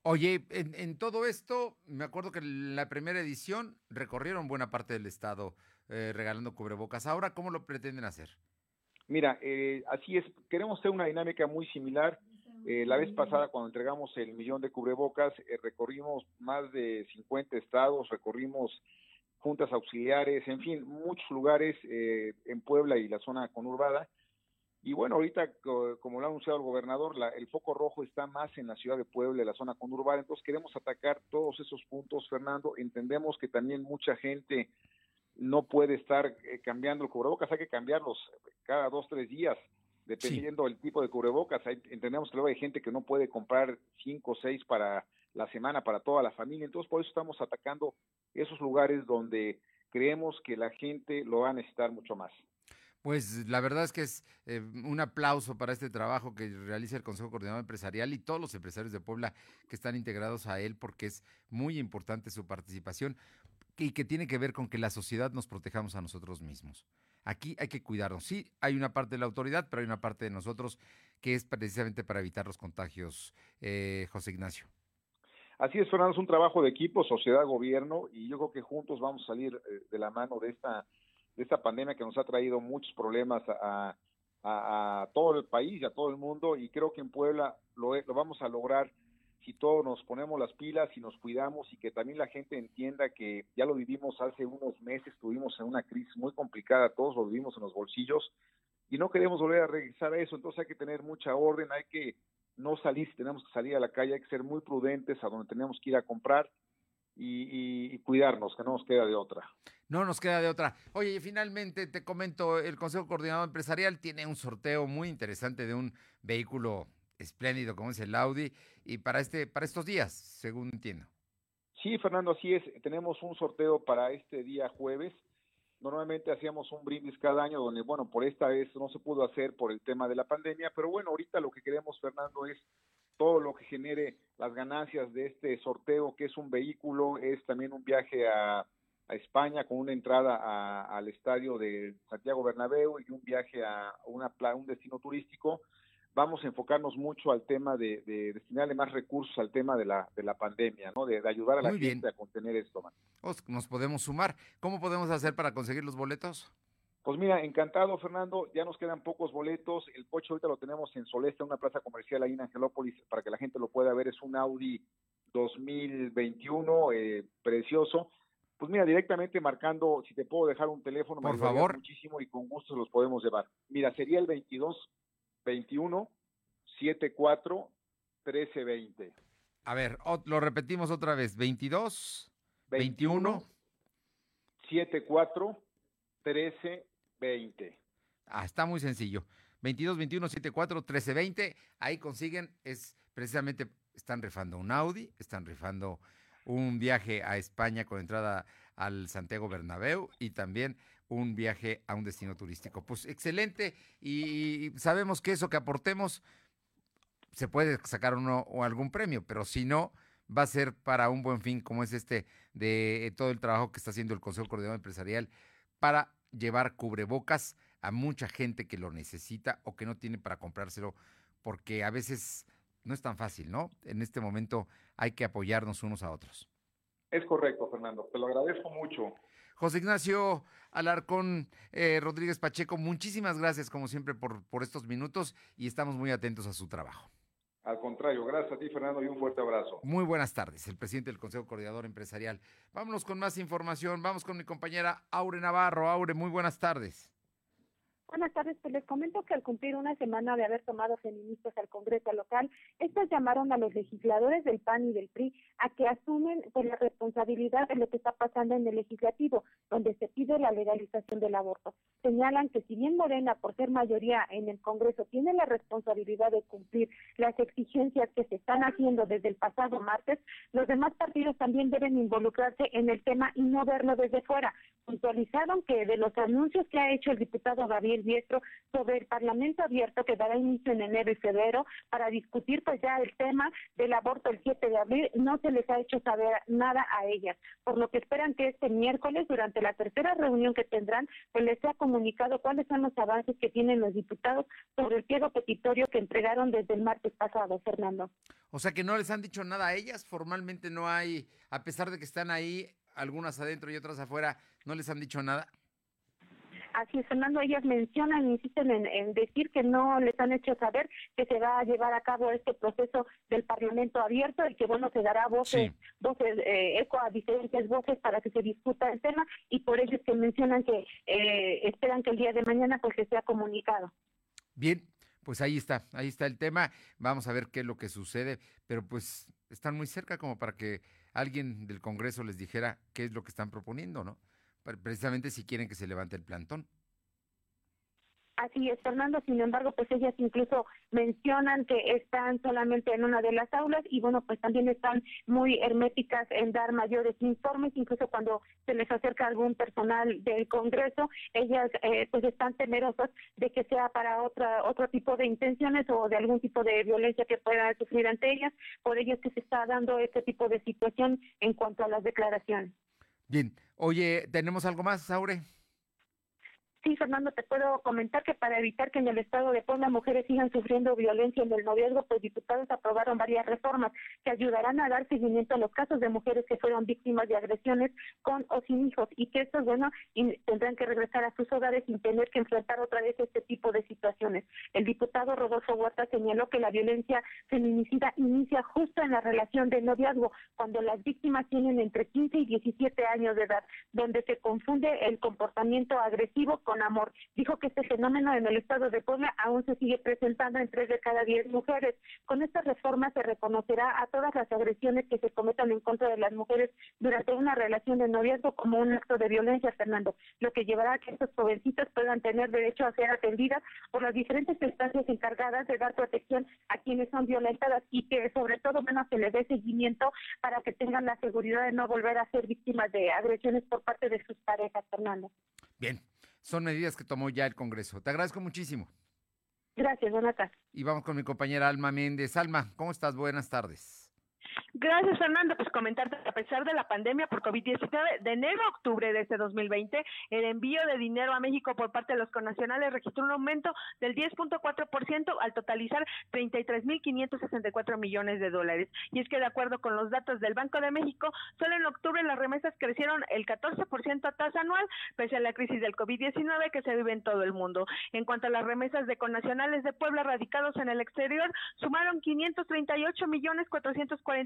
Oye, en, en, todo esto, me acuerdo que en la primera edición recorrieron buena parte del estado eh, regalando cubrebocas. Ahora, ¿cómo lo pretenden hacer? Mira, eh, así es, queremos hacer una dinámica muy similar. Eh, la vez pasada, cuando entregamos el millón de cubrebocas, eh, recorrimos más de 50 estados, recorrimos juntas auxiliares, en fin, muchos lugares eh, en Puebla y la zona conurbada. Y bueno, ahorita, como lo ha anunciado el gobernador, la, el foco rojo está más en la ciudad de Puebla, en la zona conurbada, entonces queremos atacar todos esos puntos, Fernando. Entendemos que también mucha gente no puede estar eh, cambiando el cubrebocas, hay que cambiarlos cada dos, tres días, dependiendo del tipo de cubrebocas. Hay, entendemos que luego hay gente que no puede comprar cinco o seis para la semana, para toda la familia, entonces por eso estamos atacando esos lugares donde creemos que la gente lo va a necesitar mucho más. Pues la verdad es que es eh, un aplauso para este trabajo que realiza el Consejo Coordinador Empresarial y todos los empresarios de Puebla que están integrados a él porque es muy importante su participación y que tiene que ver con que la sociedad nos protejamos a nosotros mismos. Aquí hay que cuidarnos. Sí, hay una parte de la autoridad, pero hay una parte de nosotros que es precisamente para evitar los contagios, eh, José Ignacio. Así es, Fernando, es un trabajo de equipo, sociedad, gobierno, y yo creo que juntos vamos a salir eh, de la mano de esta, de esta pandemia que nos ha traído muchos problemas a, todo el país y a todo el mundo, y creo que en Puebla lo, lo vamos a lograr si todos nos ponemos las pilas y nos cuidamos y que también la gente entienda que ya lo vivimos hace unos meses, estuvimos en una crisis muy complicada, todos lo vivimos en los bolsillos y no queremos volver a regresar a eso, entonces hay que tener mucha orden, hay que no salir si tenemos que salir a la calle, hay que ser muy prudentes a donde tenemos que ir a comprar y, y cuidarnos, que no nos queda de otra. No nos queda de otra. Oye, finalmente te comento, el Consejo Coordinador Empresarial tiene un sorteo muy interesante de un vehículo espléndido como es el Audi y para este para estos días, según entiendo. Sí, Fernando, así es. Tenemos un sorteo para este día jueves. Normalmente hacíamos un brindis cada año donde, bueno, por esta vez no se pudo hacer por el tema de la pandemia, pero bueno, ahorita lo que queremos, Fernando, es todo lo que genere las ganancias de este sorteo, que es un vehículo, es también un viaje a, a España con una entrada al estadio de Santiago Bernabéu y un viaje a una, un destino turístico vamos a enfocarnos mucho al tema de, destinarle más recursos al tema de la, de la pandemia, ¿no? De, ayudar a la gente a contener esto. Man. Nos podemos sumar. ¿Cómo podemos hacer para conseguir los boletos? Pues mira, encantado, Fernando. Ya nos quedan pocos boletos. El coche ahorita lo tenemos en Solesta, una plaza comercial ahí en Angelópolis, para que la gente lo pueda ver. Es un Audi 2021, eh, precioso. Pues mira, directamente marcando, si te puedo dejar un teléfono, por favor, muchísimo y con gusto los podemos llevar. Mira, sería el 22 21 74 13 20. A ver, lo repetimos otra vez. 22 21 74 13 20. Ah, está muy sencillo. 22 21 74 13 20. Ahí consiguen, es precisamente, están rifando un Audi, están rifando un viaje a España con entrada al Santiago Bernabéu y también un viaje a un destino turístico. Pues excelente y sabemos que eso que aportemos se puede sacar uno o algún premio, pero si no, va a ser para un buen fin como es este de todo el trabajo que está haciendo el Consejo Coordinador Empresarial para llevar cubrebocas a mucha gente que lo necesita o que no tiene para comprárselo, porque a veces no es tan fácil, ¿no? En este momento hay que apoyarnos unos a otros. Es correcto, Fernando. Te lo agradezco mucho. José Ignacio Alarcón eh, Rodríguez Pacheco, muchísimas gracias como siempre por, por estos minutos y estamos muy atentos a su trabajo. Al contrario, gracias a ti, Fernando, y un fuerte abrazo. Muy buenas tardes, el presidente del Consejo Coordinador Empresarial. Vámonos con más información. Vamos con mi compañera Aure Navarro. Aure, muy buenas tardes. Buenas tardes, pues les comento que al cumplir una semana de haber tomado feministas al Congreso local, estos llamaron a los legisladores del PAN y del PRI a que asumen pues, la responsabilidad de lo que está pasando en el legislativo, donde se pide la legalización del aborto. Señalan que si bien Morena, por ser mayoría en el Congreso, tiene la responsabilidad de cumplir las exigencias que se están haciendo desde el pasado martes, los demás partidos también deben involucrarse en el tema y no verlo desde fuera. Puntualizaron que de los anuncios que ha hecho el diputado Gabriel Diestro sobre el Parlamento abierto que dará inicio en enero y febrero para discutir pues ya el tema del aborto el 7 de abril. No se les ha hecho saber nada a ellas, por lo que esperan que este miércoles, durante la tercera reunión que tendrán, pues les sea comunicado cuáles son los avances que tienen los diputados sobre el pliego petitorio que entregaron desde el martes pasado, Fernando. O sea que no les han dicho nada a ellas, formalmente no hay, a pesar de que están ahí, algunas adentro y otras afuera, ¿no les han dicho nada? Así es, Fernando, ellas mencionan, insisten en, decir que no les han hecho saber que se va a llevar a cabo este proceso del Parlamento abierto y que, bueno, se dará voces, voces eh, eco a diferentes voces para que se discuta el tema y por ello es que mencionan que eh, esperan que el día de mañana pues se sea comunicado. Bien, pues ahí está, ahí está el tema. Vamos a ver qué es lo que sucede, pero pues están muy cerca como para que alguien del Congreso les dijera qué es lo que están proponiendo, ¿no? Precisamente si quieren que se levante el plantón. Así es, Fernando. Sin embargo, pues ellas incluso mencionan que están solamente en una de las aulas y bueno, pues también están muy herméticas en dar mayores informes, incluso cuando se les acerca algún personal del Congreso, ellas eh, pues están temerosas de que sea para otra otro tipo de intenciones o de algún tipo de violencia que puedan sufrir ante ellas, por ello es que se está dando este tipo de situación en cuanto a las declaraciones. Bien, oye, ¿tenemos algo más, Aure? Sí, Fernando, te puedo comentar que para evitar que en el estado de Puebla mujeres sigan sufriendo violencia en el noviazgo, pues diputados aprobaron varias reformas que ayudarán a dar seguimiento a los casos de mujeres que fueron víctimas de agresiones con o sin hijos y que estos, bueno, tendrán que regresar a sus hogares sin tener que enfrentar otra vez este tipo de situaciones. El diputado Rodolfo Huerta señaló que la violencia feminicida inicia justo en la relación de noviazgo, cuando las víctimas tienen entre 15 y 17 años de edad, donde se confunde el comportamiento agresivo con amor. Dijo que este fenómeno en el estado de Puebla aún se sigue presentando en tres de cada diez mujeres. Con esta reforma se reconocerá a todas las agresiones que se cometan en contra de las mujeres durante una relación de noviazgo como un acto de violencia, Fernando, lo que llevará a que estos jovencitas puedan tener derecho a ser atendidas por las diferentes instancias encargadas de dar protección a quienes son violentadas y que sobre todo menos se les dé seguimiento para que tengan la seguridad de no volver a ser víctimas de agresiones por parte de sus parejas, Fernando. Bien, son medidas que tomó ya el Congreso. Te agradezco muchísimo. Gracias, Donata. Y vamos con mi compañera Alma Méndez. Alma, ¿cómo estás? Buenas tardes. Gracias, Fernando. Pues comentarte a pesar de la pandemia por COVID-19, de enero a octubre de este 2020, el envío de dinero a México por parte de los connacionales registró un aumento del 10.4% al totalizar 33.564 millones de dólares. Y es que de acuerdo con los datos del Banco de México, solo en octubre las remesas crecieron el 14% a tasa anual, pese a la crisis del COVID-19 que se vive en todo el mundo. En cuanto a las remesas de connacionales de Puebla radicados en el exterior, sumaron 538 millones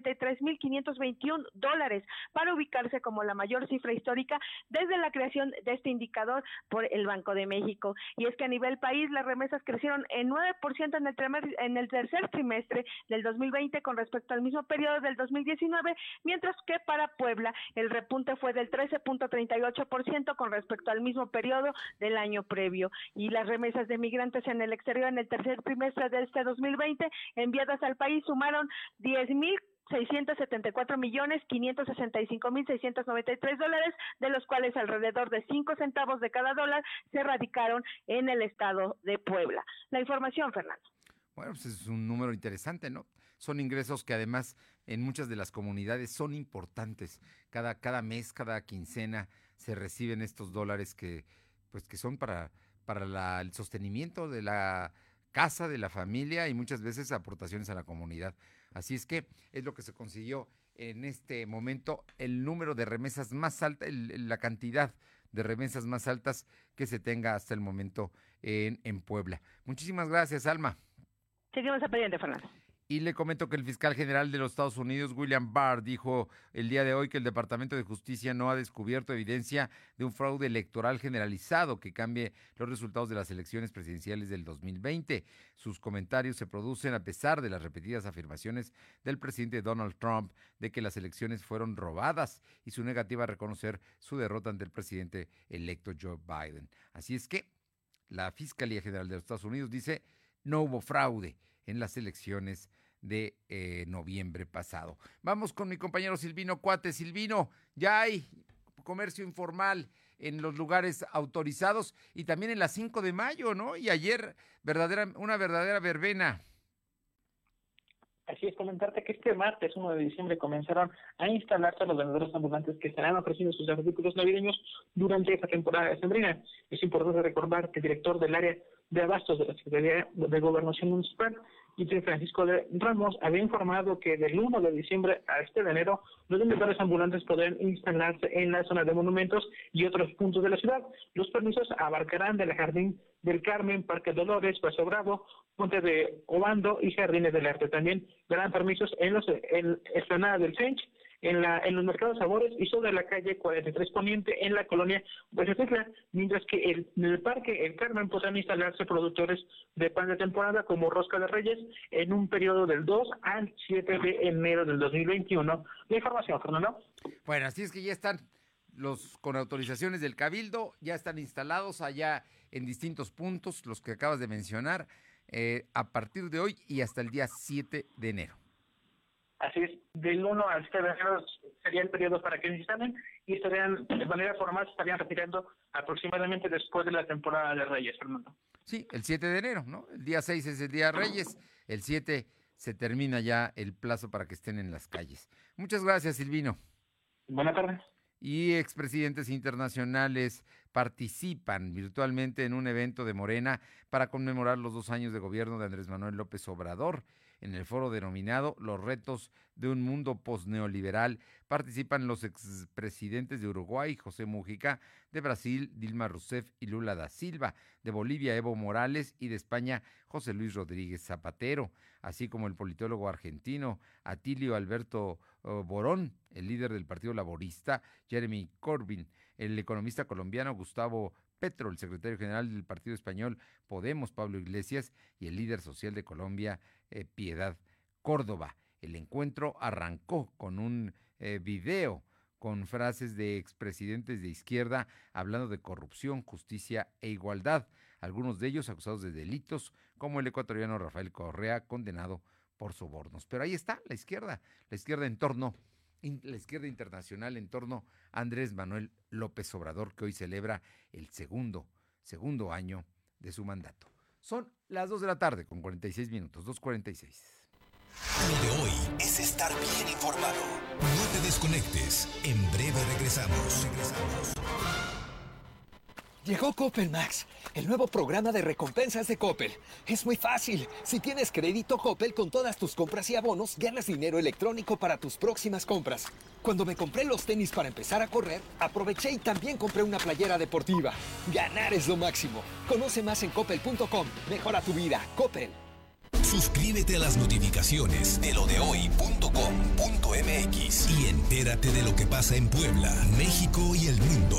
43.521 dólares para ubicarse como la mayor cifra histórica desde la creación de este indicador por el Banco de México. Y es que a nivel país las remesas crecieron en 9% en el, en el tercer trimestre del 2020 con respecto al mismo periodo del 2019, mientras que para Puebla el repunte fue del 13.38% con respecto al mismo periodo del año previo. Y las remesas de migrantes en el exterior en el tercer trimestre de este 2020 enviadas al país sumaron 10.000 674 millones 565 mil 693 dólares, de los cuales alrededor de 5 centavos de cada dólar se radicaron en el estado de Puebla. La información, Fernando. Bueno, pues es un número interesante, ¿no? Son ingresos que además en muchas de las comunidades son importantes. Cada, cada mes, cada quincena se reciben estos dólares que, pues, que son para, para el sostenimiento de la casa, de la familia y muchas veces aportaciones a la comunidad. Así es que es lo que se consiguió en este momento, el número de remesas más alta, la cantidad de remesas más altas que se tenga hasta el momento en, en Puebla. Muchísimas gracias, Alma. Seguimos a pendiente, Fernando. Y le comento que el fiscal general de los Estados Unidos, William Barr, dijo el día de hoy que el Departamento de Justicia no ha descubierto evidencia de un fraude electoral generalizado que cambie los resultados de las elecciones presidenciales del 2020. Sus comentarios se producen a pesar de las repetidas afirmaciones del presidente Donald Trump de que las elecciones fueron robadas y su negativa a reconocer su derrota ante el presidente electo Joe Biden. Así es que la Fiscalía General de los Estados Unidos dice no hubo fraude en las elecciones de eh, noviembre pasado. Vamos con mi compañero Silvino Cuate. Silvino, ya hay comercio informal en los lugares autorizados y también en la 5 de mayo, ¿no? Y ayer verdadera, una verdadera verbena. Así es, comentarte que este martes 1 de diciembre comenzaron a instalarse los vendedores ambulantes que estarán ofreciendo sus artículos navideños durante esta temporada de. Es importante recordar que el director del área de abastos de la Secretaría de Gobernación Municipal, y Francisco de Ramos había informado que del 1 de diciembre a este de enero los vendedores ambulantes podrán instalarse en la zona de monumentos y otros puntos de la ciudad. Los permisos abarcarán del Jardín del Carmen, Parque Dolores, Paso Bravo, Ponte de Obando y Jardines del Arte. También darán permisos en los en Esplanada del Sench, en, la, en los mercados Sabores y sobre la calle 43 Poniente en la colonia Huesotecla, mientras que el, en el parque El Carmen podrán instalarse productores de pan de temporada como Rosca de Reyes en un periodo del 2 al 7 de enero del 2021. La información, Fernando. Bueno, así es que ya están los con autorizaciones del Cabildo, ya están instalados allá en distintos puntos, los que acabas de mencionar, eh, a partir de hoy y hasta el día 7 de enero. Así es, del 1 al 7 de enero sería el periodo para que se instalen y estarían, de manera formal, estarían retirando aproximadamente después de la temporada de Reyes, Fernando. Sí, el 7 de enero, ¿no? El día 6 es el día de Reyes, el 7 se termina ya el plazo para que estén en las calles. Muchas gracias, Silvino. Buenas tardes. Y expresidentes internacionales participan virtualmente en un evento de Morena para conmemorar los dos años de gobierno de Andrés Manuel López Obrador. En el foro denominado Los retos de un mundo posneoliberal participan los expresidentes de Uruguay, José Mujica, de Brasil, Dilma Rousseff y Lula da Silva, de Bolivia, Evo Morales y de España, José Luis Rodríguez Zapatero, así como el politólogo argentino Atilio Alberto oh, Borón, el líder del Partido Laborista, Jeremy Corbyn, el economista colombiano Gustavo Petro, el secretario general del Partido Español Podemos, Pablo Iglesias, y el líder social de Colombia, eh, Piedad Córdoba. El encuentro arrancó con un eh, video con frases de expresidentes de izquierda hablando de corrupción, justicia e igualdad, algunos de ellos acusados de delitos, como el ecuatoriano Rafael Correa, condenado por sobornos. Pero ahí está la izquierda, la izquierda en torno, la izquierda internacional en torno a Andrés Manuel López Obrador, que hoy celebra el segundo, segundo año de su mandato. Son las 2 de la tarde con 46 minutos, 2.46. Lo de hoy es estar bien informado. No te desconectes. En breve regresamos. Regresamos. Llegó Coppel Max, el nuevo programa de recompensas de Coppel. Es muy fácil. Si tienes crédito Coppel con todas tus compras y abonos, ganas dinero electrónico para tus próximas compras. Cuando me compré los tenis para empezar a correr, aproveché y también compré una playera deportiva. Ganar es lo máximo. Conoce más en coppel.com. Mejora tu vida. Coppel. Suscríbete a las notificaciones de lo de hoy.com.mx y entérate de lo que pasa en Puebla, México y el mundo.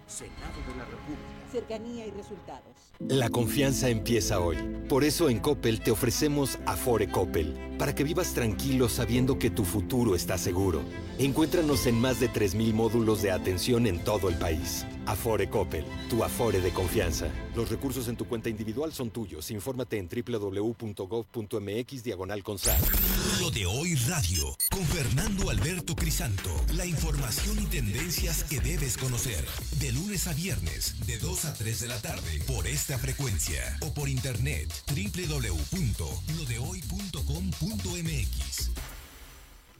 Senado de la República. Cercanía y resultados. La confianza empieza hoy. Por eso en Coppel te ofrecemos Afore Coppel, para que vivas tranquilo sabiendo que tu futuro está seguro. Encuéntranos en más de 3.000 módulos de atención en todo el país. Afore Coppel, tu Afore de confianza. Los recursos en tu cuenta individual son tuyos. Infórmate en www.gov.mx diagonal Lo de hoy radio, con Fernando Alberto Crisanto. La información y tendencias que debes conocer. De lunes a viernes, de 2 a 3 de la tarde, por esta frecuencia. O por internet, www.lodehoy.com.mx.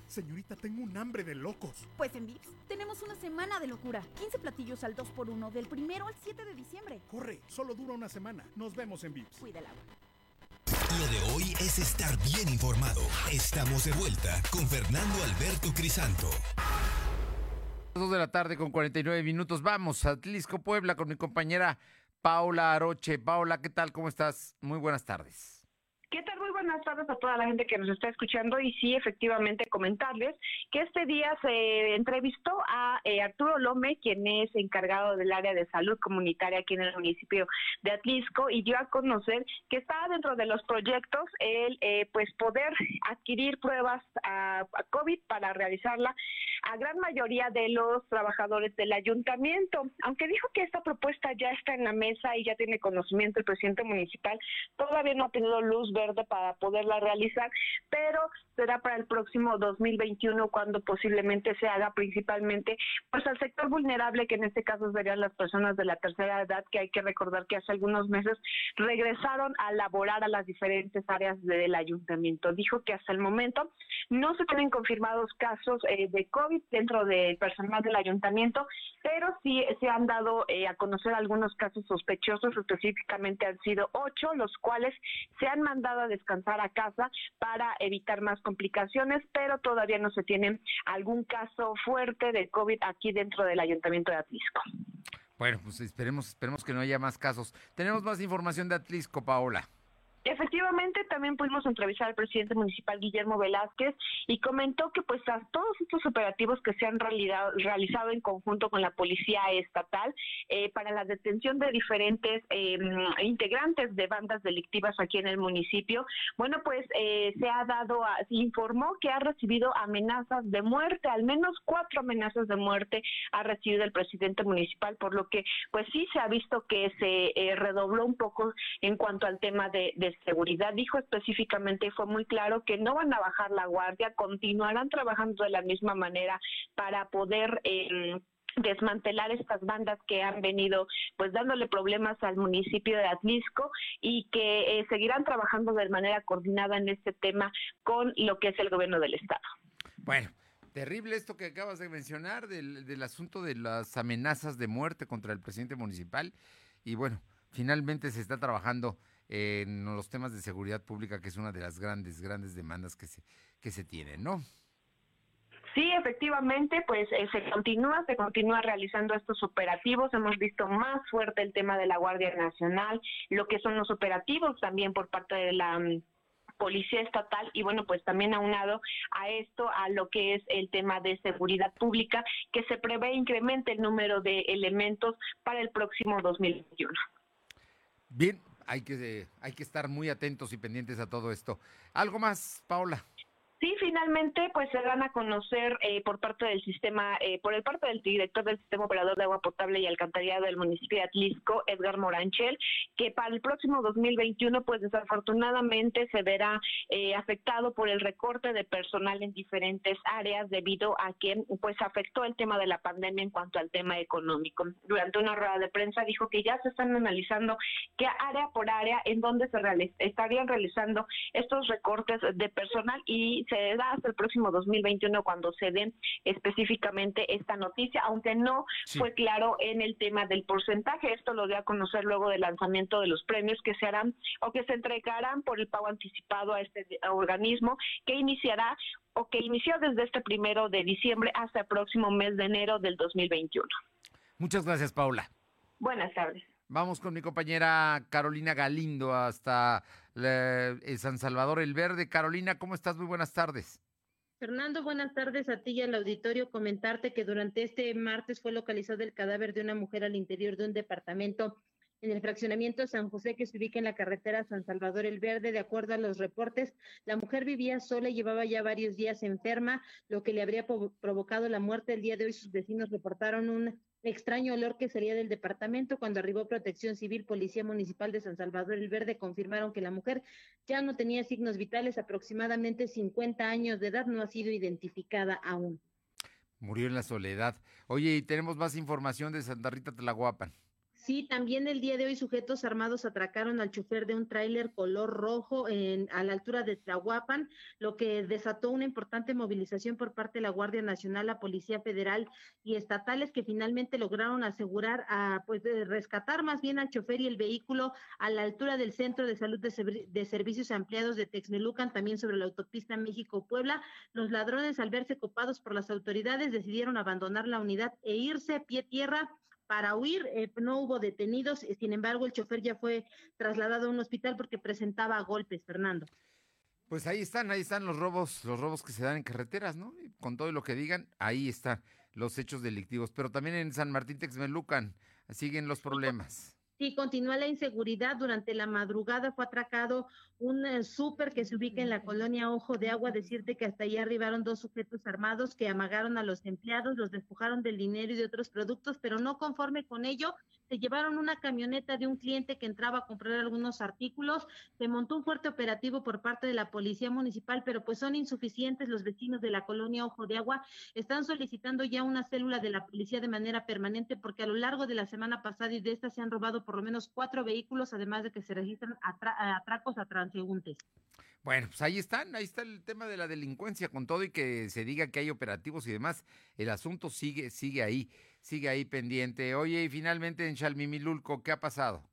Señorita, tengo un hambre de locos. Pues en VIPS tenemos una semana de locura. 15 platillos al 2x1 del primero al 7 de diciembre. Corre, solo dura una semana. Nos vemos en VIPS. Cuida el agua. Lo de hoy es estar bien informado. Estamos de vuelta con Fernando Alberto Crisanto. 2 de la tarde con 49 minutos. Vamos a Atlisco, Puebla, con mi compañera Paula Aroche. Paula, ¿qué tal? ¿Cómo estás? Muy buenas tardes. ¿Qué tal? Muy buenas tardes a toda la gente que nos está escuchando y sí, efectivamente, comentarles que este día se entrevistó a eh, Arturo Lome, quien es encargado del área de salud comunitaria aquí en el municipio de Atlisco y dio a conocer que está dentro de los proyectos el eh, pues poder adquirir pruebas a, COVID para realizarla a gran mayoría de los trabajadores del ayuntamiento. Aunque dijo que esta propuesta ya está en la mesa y ya tiene conocimiento el presidente municipal, todavía no ha tenido luz verde para poderla realizar, pero será para el próximo 2021 cuando posiblemente se haga principalmente pues al sector vulnerable que en este caso serían las personas de la tercera edad que hay que recordar que hace algunos meses regresaron a laborar a las diferentes áreas del ayuntamiento. Dijo que hasta el momento no se tienen confirmados casos eh, de COVID dentro del personal del ayuntamiento, pero sí se han dado eh, a conocer algunos casos sospechosos, específicamente han sido ocho, los cuales se han mandado a descansar a casa para evitar más complicaciones, pero todavía no se tiene algún caso fuerte de COVID aquí dentro del ayuntamiento de Atlisco. Bueno, pues esperemos, esperemos que no haya más casos. Tenemos más información de Atlisco, Paola. Efectivamente, también pudimos entrevistar al presidente municipal Guillermo Velázquez y comentó que pues a todos estos operativos que se han realizado, realizado en conjunto con la policía estatal eh, para la detención de diferentes eh, integrantes de bandas delictivas aquí en el municipio, bueno pues eh, se ha dado, a, informó que ha recibido amenazas de muerte, al menos cuatro amenazas de muerte ha recibido el presidente municipal, por lo que pues sí se ha visto que se eh, redobló un poco en cuanto al tema de seguridad. Dijo específicamente y fue muy claro que no van a bajar la guardia, continuarán trabajando de la misma manera para poder eh, desmantelar estas bandas que han venido pues dándole problemas al municipio de Atlisco y que eh, seguirán trabajando de manera coordinada en este tema con lo que es el gobierno del estado. Bueno, terrible esto que acabas de mencionar del, del asunto de las amenazas de muerte contra el presidente municipal y bueno, finalmente se está trabajando en los temas de seguridad pública, que es una de las grandes, grandes demandas que se, que se tienen, ¿no? Sí, efectivamente, pues eh, se continúa, se continúa realizando estos operativos. Hemos visto más fuerte el tema de la Guardia Nacional, lo que son los operativos también por parte de la um, Policía Estatal y bueno, pues también aunado a esto, a lo que es el tema de seguridad pública, que se prevé incremente el número de elementos para el próximo 2021. Bien, hay que, hay que estar muy atentos y pendientes a todo esto. ¿Algo más, Paula? Sí, finalmente, pues se dan a conocer eh, por parte del sistema, eh, por el parte del director del sistema operador de agua potable y alcantarillado del municipio de Atlisco, Edgar Moranchel, que para el próximo 2021, pues desafortunadamente se verá eh, afectado por el recorte de personal en diferentes áreas debido a que, pues, afectó el tema de la pandemia en cuanto al tema económico. Durante una rueda de prensa dijo que ya se están analizando qué área por área en donde se estarían realizando estos recortes de personal y se da hasta el próximo 2021 cuando se den específicamente esta noticia, aunque no sí. fue claro en el tema del porcentaje. Esto lo dio a conocer luego del lanzamiento de los premios que se harán o que se entregarán por el pago anticipado a este organismo que iniciará o que inició desde este primero de diciembre hasta el próximo mes de enero del 2021. Muchas gracias, Paula. Buenas tardes. Vamos con mi compañera Carolina Galindo hasta la, San Salvador el Verde. Carolina, ¿cómo estás? Muy buenas tardes. Fernando, buenas tardes a ti y al auditorio. Comentarte que durante este martes fue localizado el cadáver de una mujer al interior de un departamento en el fraccionamiento San José que se ubica en la carretera San Salvador el Verde. De acuerdo a los reportes, la mujer vivía sola y llevaba ya varios días enferma, lo que le habría provocado la muerte. El día de hoy sus vecinos reportaron un extraño olor que salía del departamento. Cuando arribó Protección Civil, Policía Municipal de San Salvador el Verde confirmaron que la mujer ya no tenía signos vitales, aproximadamente 50 años de edad, no ha sido identificada aún. Murió en la soledad. Oye, y tenemos más información de Santa Rita Tlahuapan. Sí, también el día de hoy sujetos armados atracaron al chofer de un tráiler color rojo en, a la altura de Tlahuapan, lo que desató una importante movilización por parte de la Guardia Nacional, la Policía Federal y estatales que finalmente lograron asegurar a pues de rescatar más bien al chofer y el vehículo a la altura del Centro de Salud de, de Servicios Ampliados de Texmelucan, también sobre la autopista México-Puebla. Los ladrones al verse copados por las autoridades decidieron abandonar la unidad e irse a pie tierra para huir, eh, no hubo detenidos, eh, sin embargo el chofer ya fue trasladado a un hospital porque presentaba golpes, Fernando. Pues ahí están, ahí están los robos, los robos que se dan en carreteras, ¿no? Y con todo lo que digan, ahí están los hechos delictivos. Pero también en San Martín Texmelucan siguen los problemas. Sí, continúa la inseguridad. Durante la madrugada fue atracado un eh, súper que se ubica en la colonia Ojo de Agua. Decirte que hasta ahí arribaron dos sujetos armados que amagaron a los empleados, los despojaron del dinero y de otros productos, pero no conforme con ello, se llevaron una camioneta de un cliente que entraba a comprar algunos artículos, se montó un fuerte operativo por parte de la policía municipal, pero pues son insuficientes los vecinos de la colonia Ojo de Agua, están solicitando ya una célula de la policía de manera permanente porque a lo largo de la semana pasada y de esta se han robado por lo menos cuatro vehículos, además de que se registran atracos a transeúntes. Bueno, pues ahí están, ahí está el tema de la delincuencia con todo y que se diga que hay operativos y demás, el asunto sigue, sigue ahí, sigue ahí pendiente. Oye, y finalmente en Chalmimilulco, ¿qué ha pasado?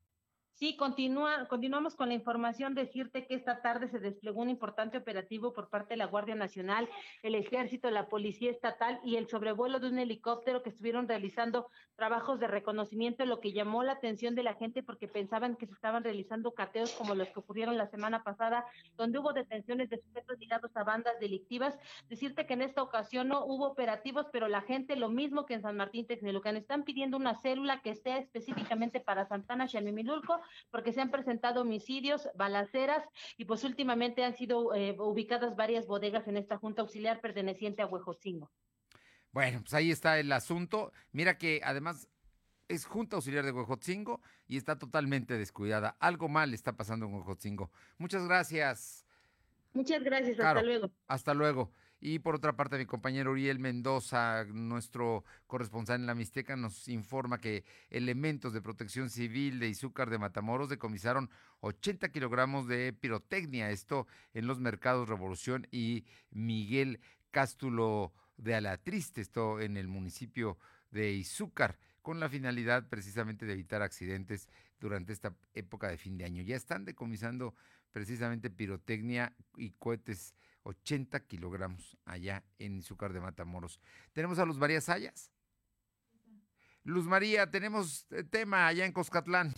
Sí, continúa, continuamos con la información. Decirte que esta tarde se desplegó un importante operativo por parte de la Guardia Nacional, el Ejército, la Policía Estatal y el sobrevuelo de un helicóptero que estuvieron realizando trabajos de reconocimiento, lo que llamó la atención de la gente porque pensaban que se estaban realizando cateos como los que ocurrieron la semana pasada, donde hubo detenciones de sujetos ligados a bandas delictivas. Decirte que en esta ocasión no hubo operativos, pero la gente, lo mismo que en San Martín Texmelucan, están pidiendo una célula que esté específicamente para Santana Xamimilulco porque se han presentado homicidios, balaceras y pues últimamente han sido eh, ubicadas varias bodegas en esta Junta Auxiliar perteneciente a Huejotzingo. Bueno, pues ahí está el asunto. Mira que además es Junta Auxiliar de Huejotzingo y está totalmente descuidada. Algo mal está pasando en Huejotzingo. Muchas gracias. Muchas gracias, hasta luego. Hasta luego. Y por otra parte, mi compañero Uriel Mendoza, nuestro corresponsal en la Mixteca, nos informa que elementos de protección civil de Izúcar de Matamoros decomisaron 80 kilogramos de pirotecnia, esto en los mercados Revolución y Miguel Cástulo de Alatriste, esto en el municipio de Izúcar, con la finalidad precisamente de evitar accidentes durante esta época de fin de año. Ya están decomisando precisamente pirotecnia y cohetes 80 kilogramos allá en Izúcar de Matamoros. Tenemos a Luz María Sayas. Luz María, tenemos eh, tema allá en Coscatlán.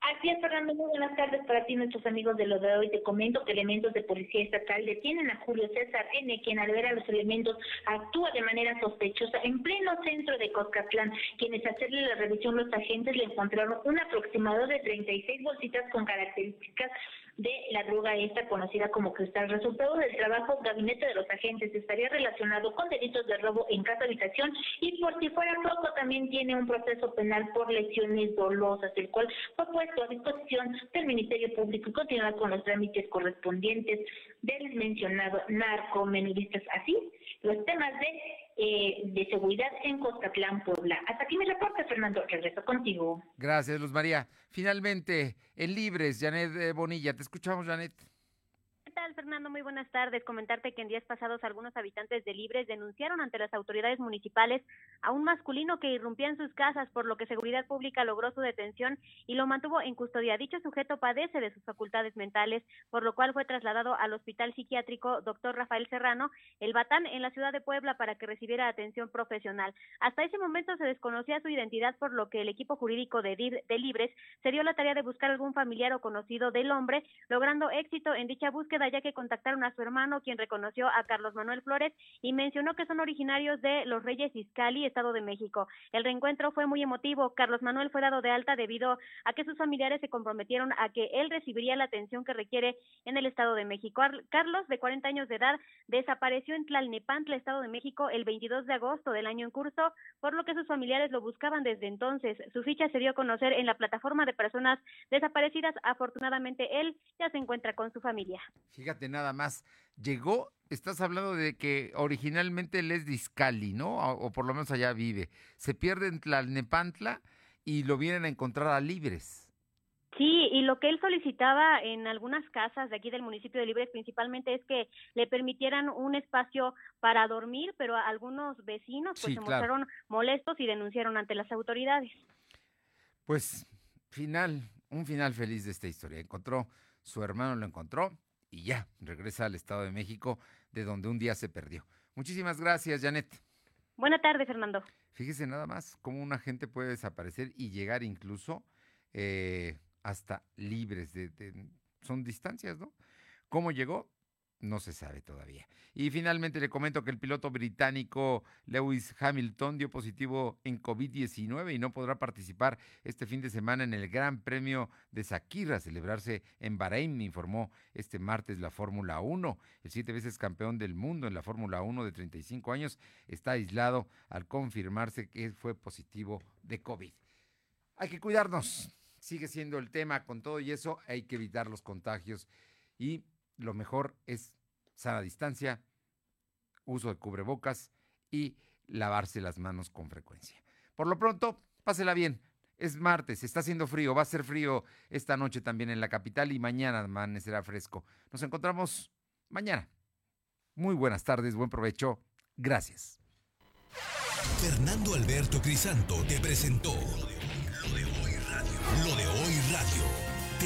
Así es, Fernando. Muy buenas tardes para ti, nuestros amigos de lo de hoy. Te comento que elementos de policía estatal detienen a Julio César N., quien al ver a los elementos actúa de manera sospechosa en pleno centro de Coscatlán. Quienes hacerle la revisión los agentes le encontraron un aproximado de 36 bolsitas con características de la droga esta conocida como cristal. Resultado del trabajo, gabinete de los agentes estaría relacionado con delitos de robo en casa habitación y por si fuera poco también tiene un proceso penal por lesiones dolosas, el cual fue puesto a disposición del Ministerio Público y continúa con los trámites correspondientes del mencionado narcomenudistas. Así, los temas de eh, de seguridad en Coscatlán, Puebla. Hasta aquí mi reporte, Fernando. Regreso contigo. Gracias, Luz María. Finalmente, en Libres, Janet eh, Bonilla. Te escuchamos, Janet tal, Fernando? Muy buenas tardes. Comentarte que en días pasados algunos habitantes de Libres denunciaron ante las autoridades municipales a un masculino que irrumpía en sus casas, por lo que Seguridad Pública logró su detención y lo mantuvo en custodia. Dicho sujeto padece de sus facultades mentales, por lo cual fue trasladado al Hospital Psiquiátrico Dr. Rafael Serrano, el Batán, en la ciudad de Puebla, para que recibiera atención profesional. Hasta ese momento se desconocía su identidad, por lo que el equipo jurídico de, de Libres se dio la tarea de buscar algún familiar o conocido del hombre, logrando éxito en dicha búsqueda ya que contactaron a su hermano, quien reconoció a Carlos Manuel Flores y mencionó que son originarios de Los Reyes Izcali, Estado de México. El reencuentro fue muy emotivo. Carlos Manuel fue dado de alta debido a que sus familiares se comprometieron a que él recibiría la atención que requiere en el Estado de México. Carlos, de 40 años de edad, desapareció en Tlalnepantla, Estado de México, el 22 de agosto del año en curso, por lo que sus familiares lo buscaban desde entonces. Su ficha se dio a conocer en la plataforma de personas desaparecidas. Afortunadamente, él ya se encuentra con su familia. Fíjate nada más, llegó, estás hablando de que originalmente él es Discali, ¿no? O, por lo menos allá vive. Se pierde en Tlalnepantla y lo vienen a encontrar a Libres. Sí, y lo que él solicitaba en algunas casas de aquí del municipio de Libres principalmente es que le permitieran un espacio para dormir, pero algunos vecinos pues se mostraron molestos y denunciaron ante las autoridades. Pues final, un final feliz de esta historia. Encontró, su hermano lo encontró, y ya regresa al Estado de México, de donde un día se perdió. Muchísimas gracias, Janet. Buena tarde, Fernando. Fíjese nada más cómo una gente puede desaparecer y llegar incluso eh, hasta libres de, son distancias, ¿no? ¿Cómo llegó? No se sabe todavía. Y finalmente le comento que el piloto británico Lewis Hamilton dio positivo en COVID-19 y no podrá participar este fin de semana en el Gran Premio de Sakira, celebrarse en Bahrein, informó este martes la Fórmula 1. El siete veces campeón del mundo en la Fórmula 1 de 35 años está aislado al confirmarse que fue positivo de COVID. hay que cuidarnos. Sigue siendo el tema con todo y eso, hay que evitar los contagios y lo mejor es sana distancia, uso de cubrebocas y lavarse las manos con frecuencia. Por lo pronto, pásela bien. Es martes, está haciendo frío, va a ser frío esta noche también en la capital y mañana amanecerá fresco. Nos encontramos mañana. Muy buenas tardes, buen provecho. Gracias. Fernando Alberto Crisanto te presentó Lo de Hoy Radio. Lo de Hoy Radio.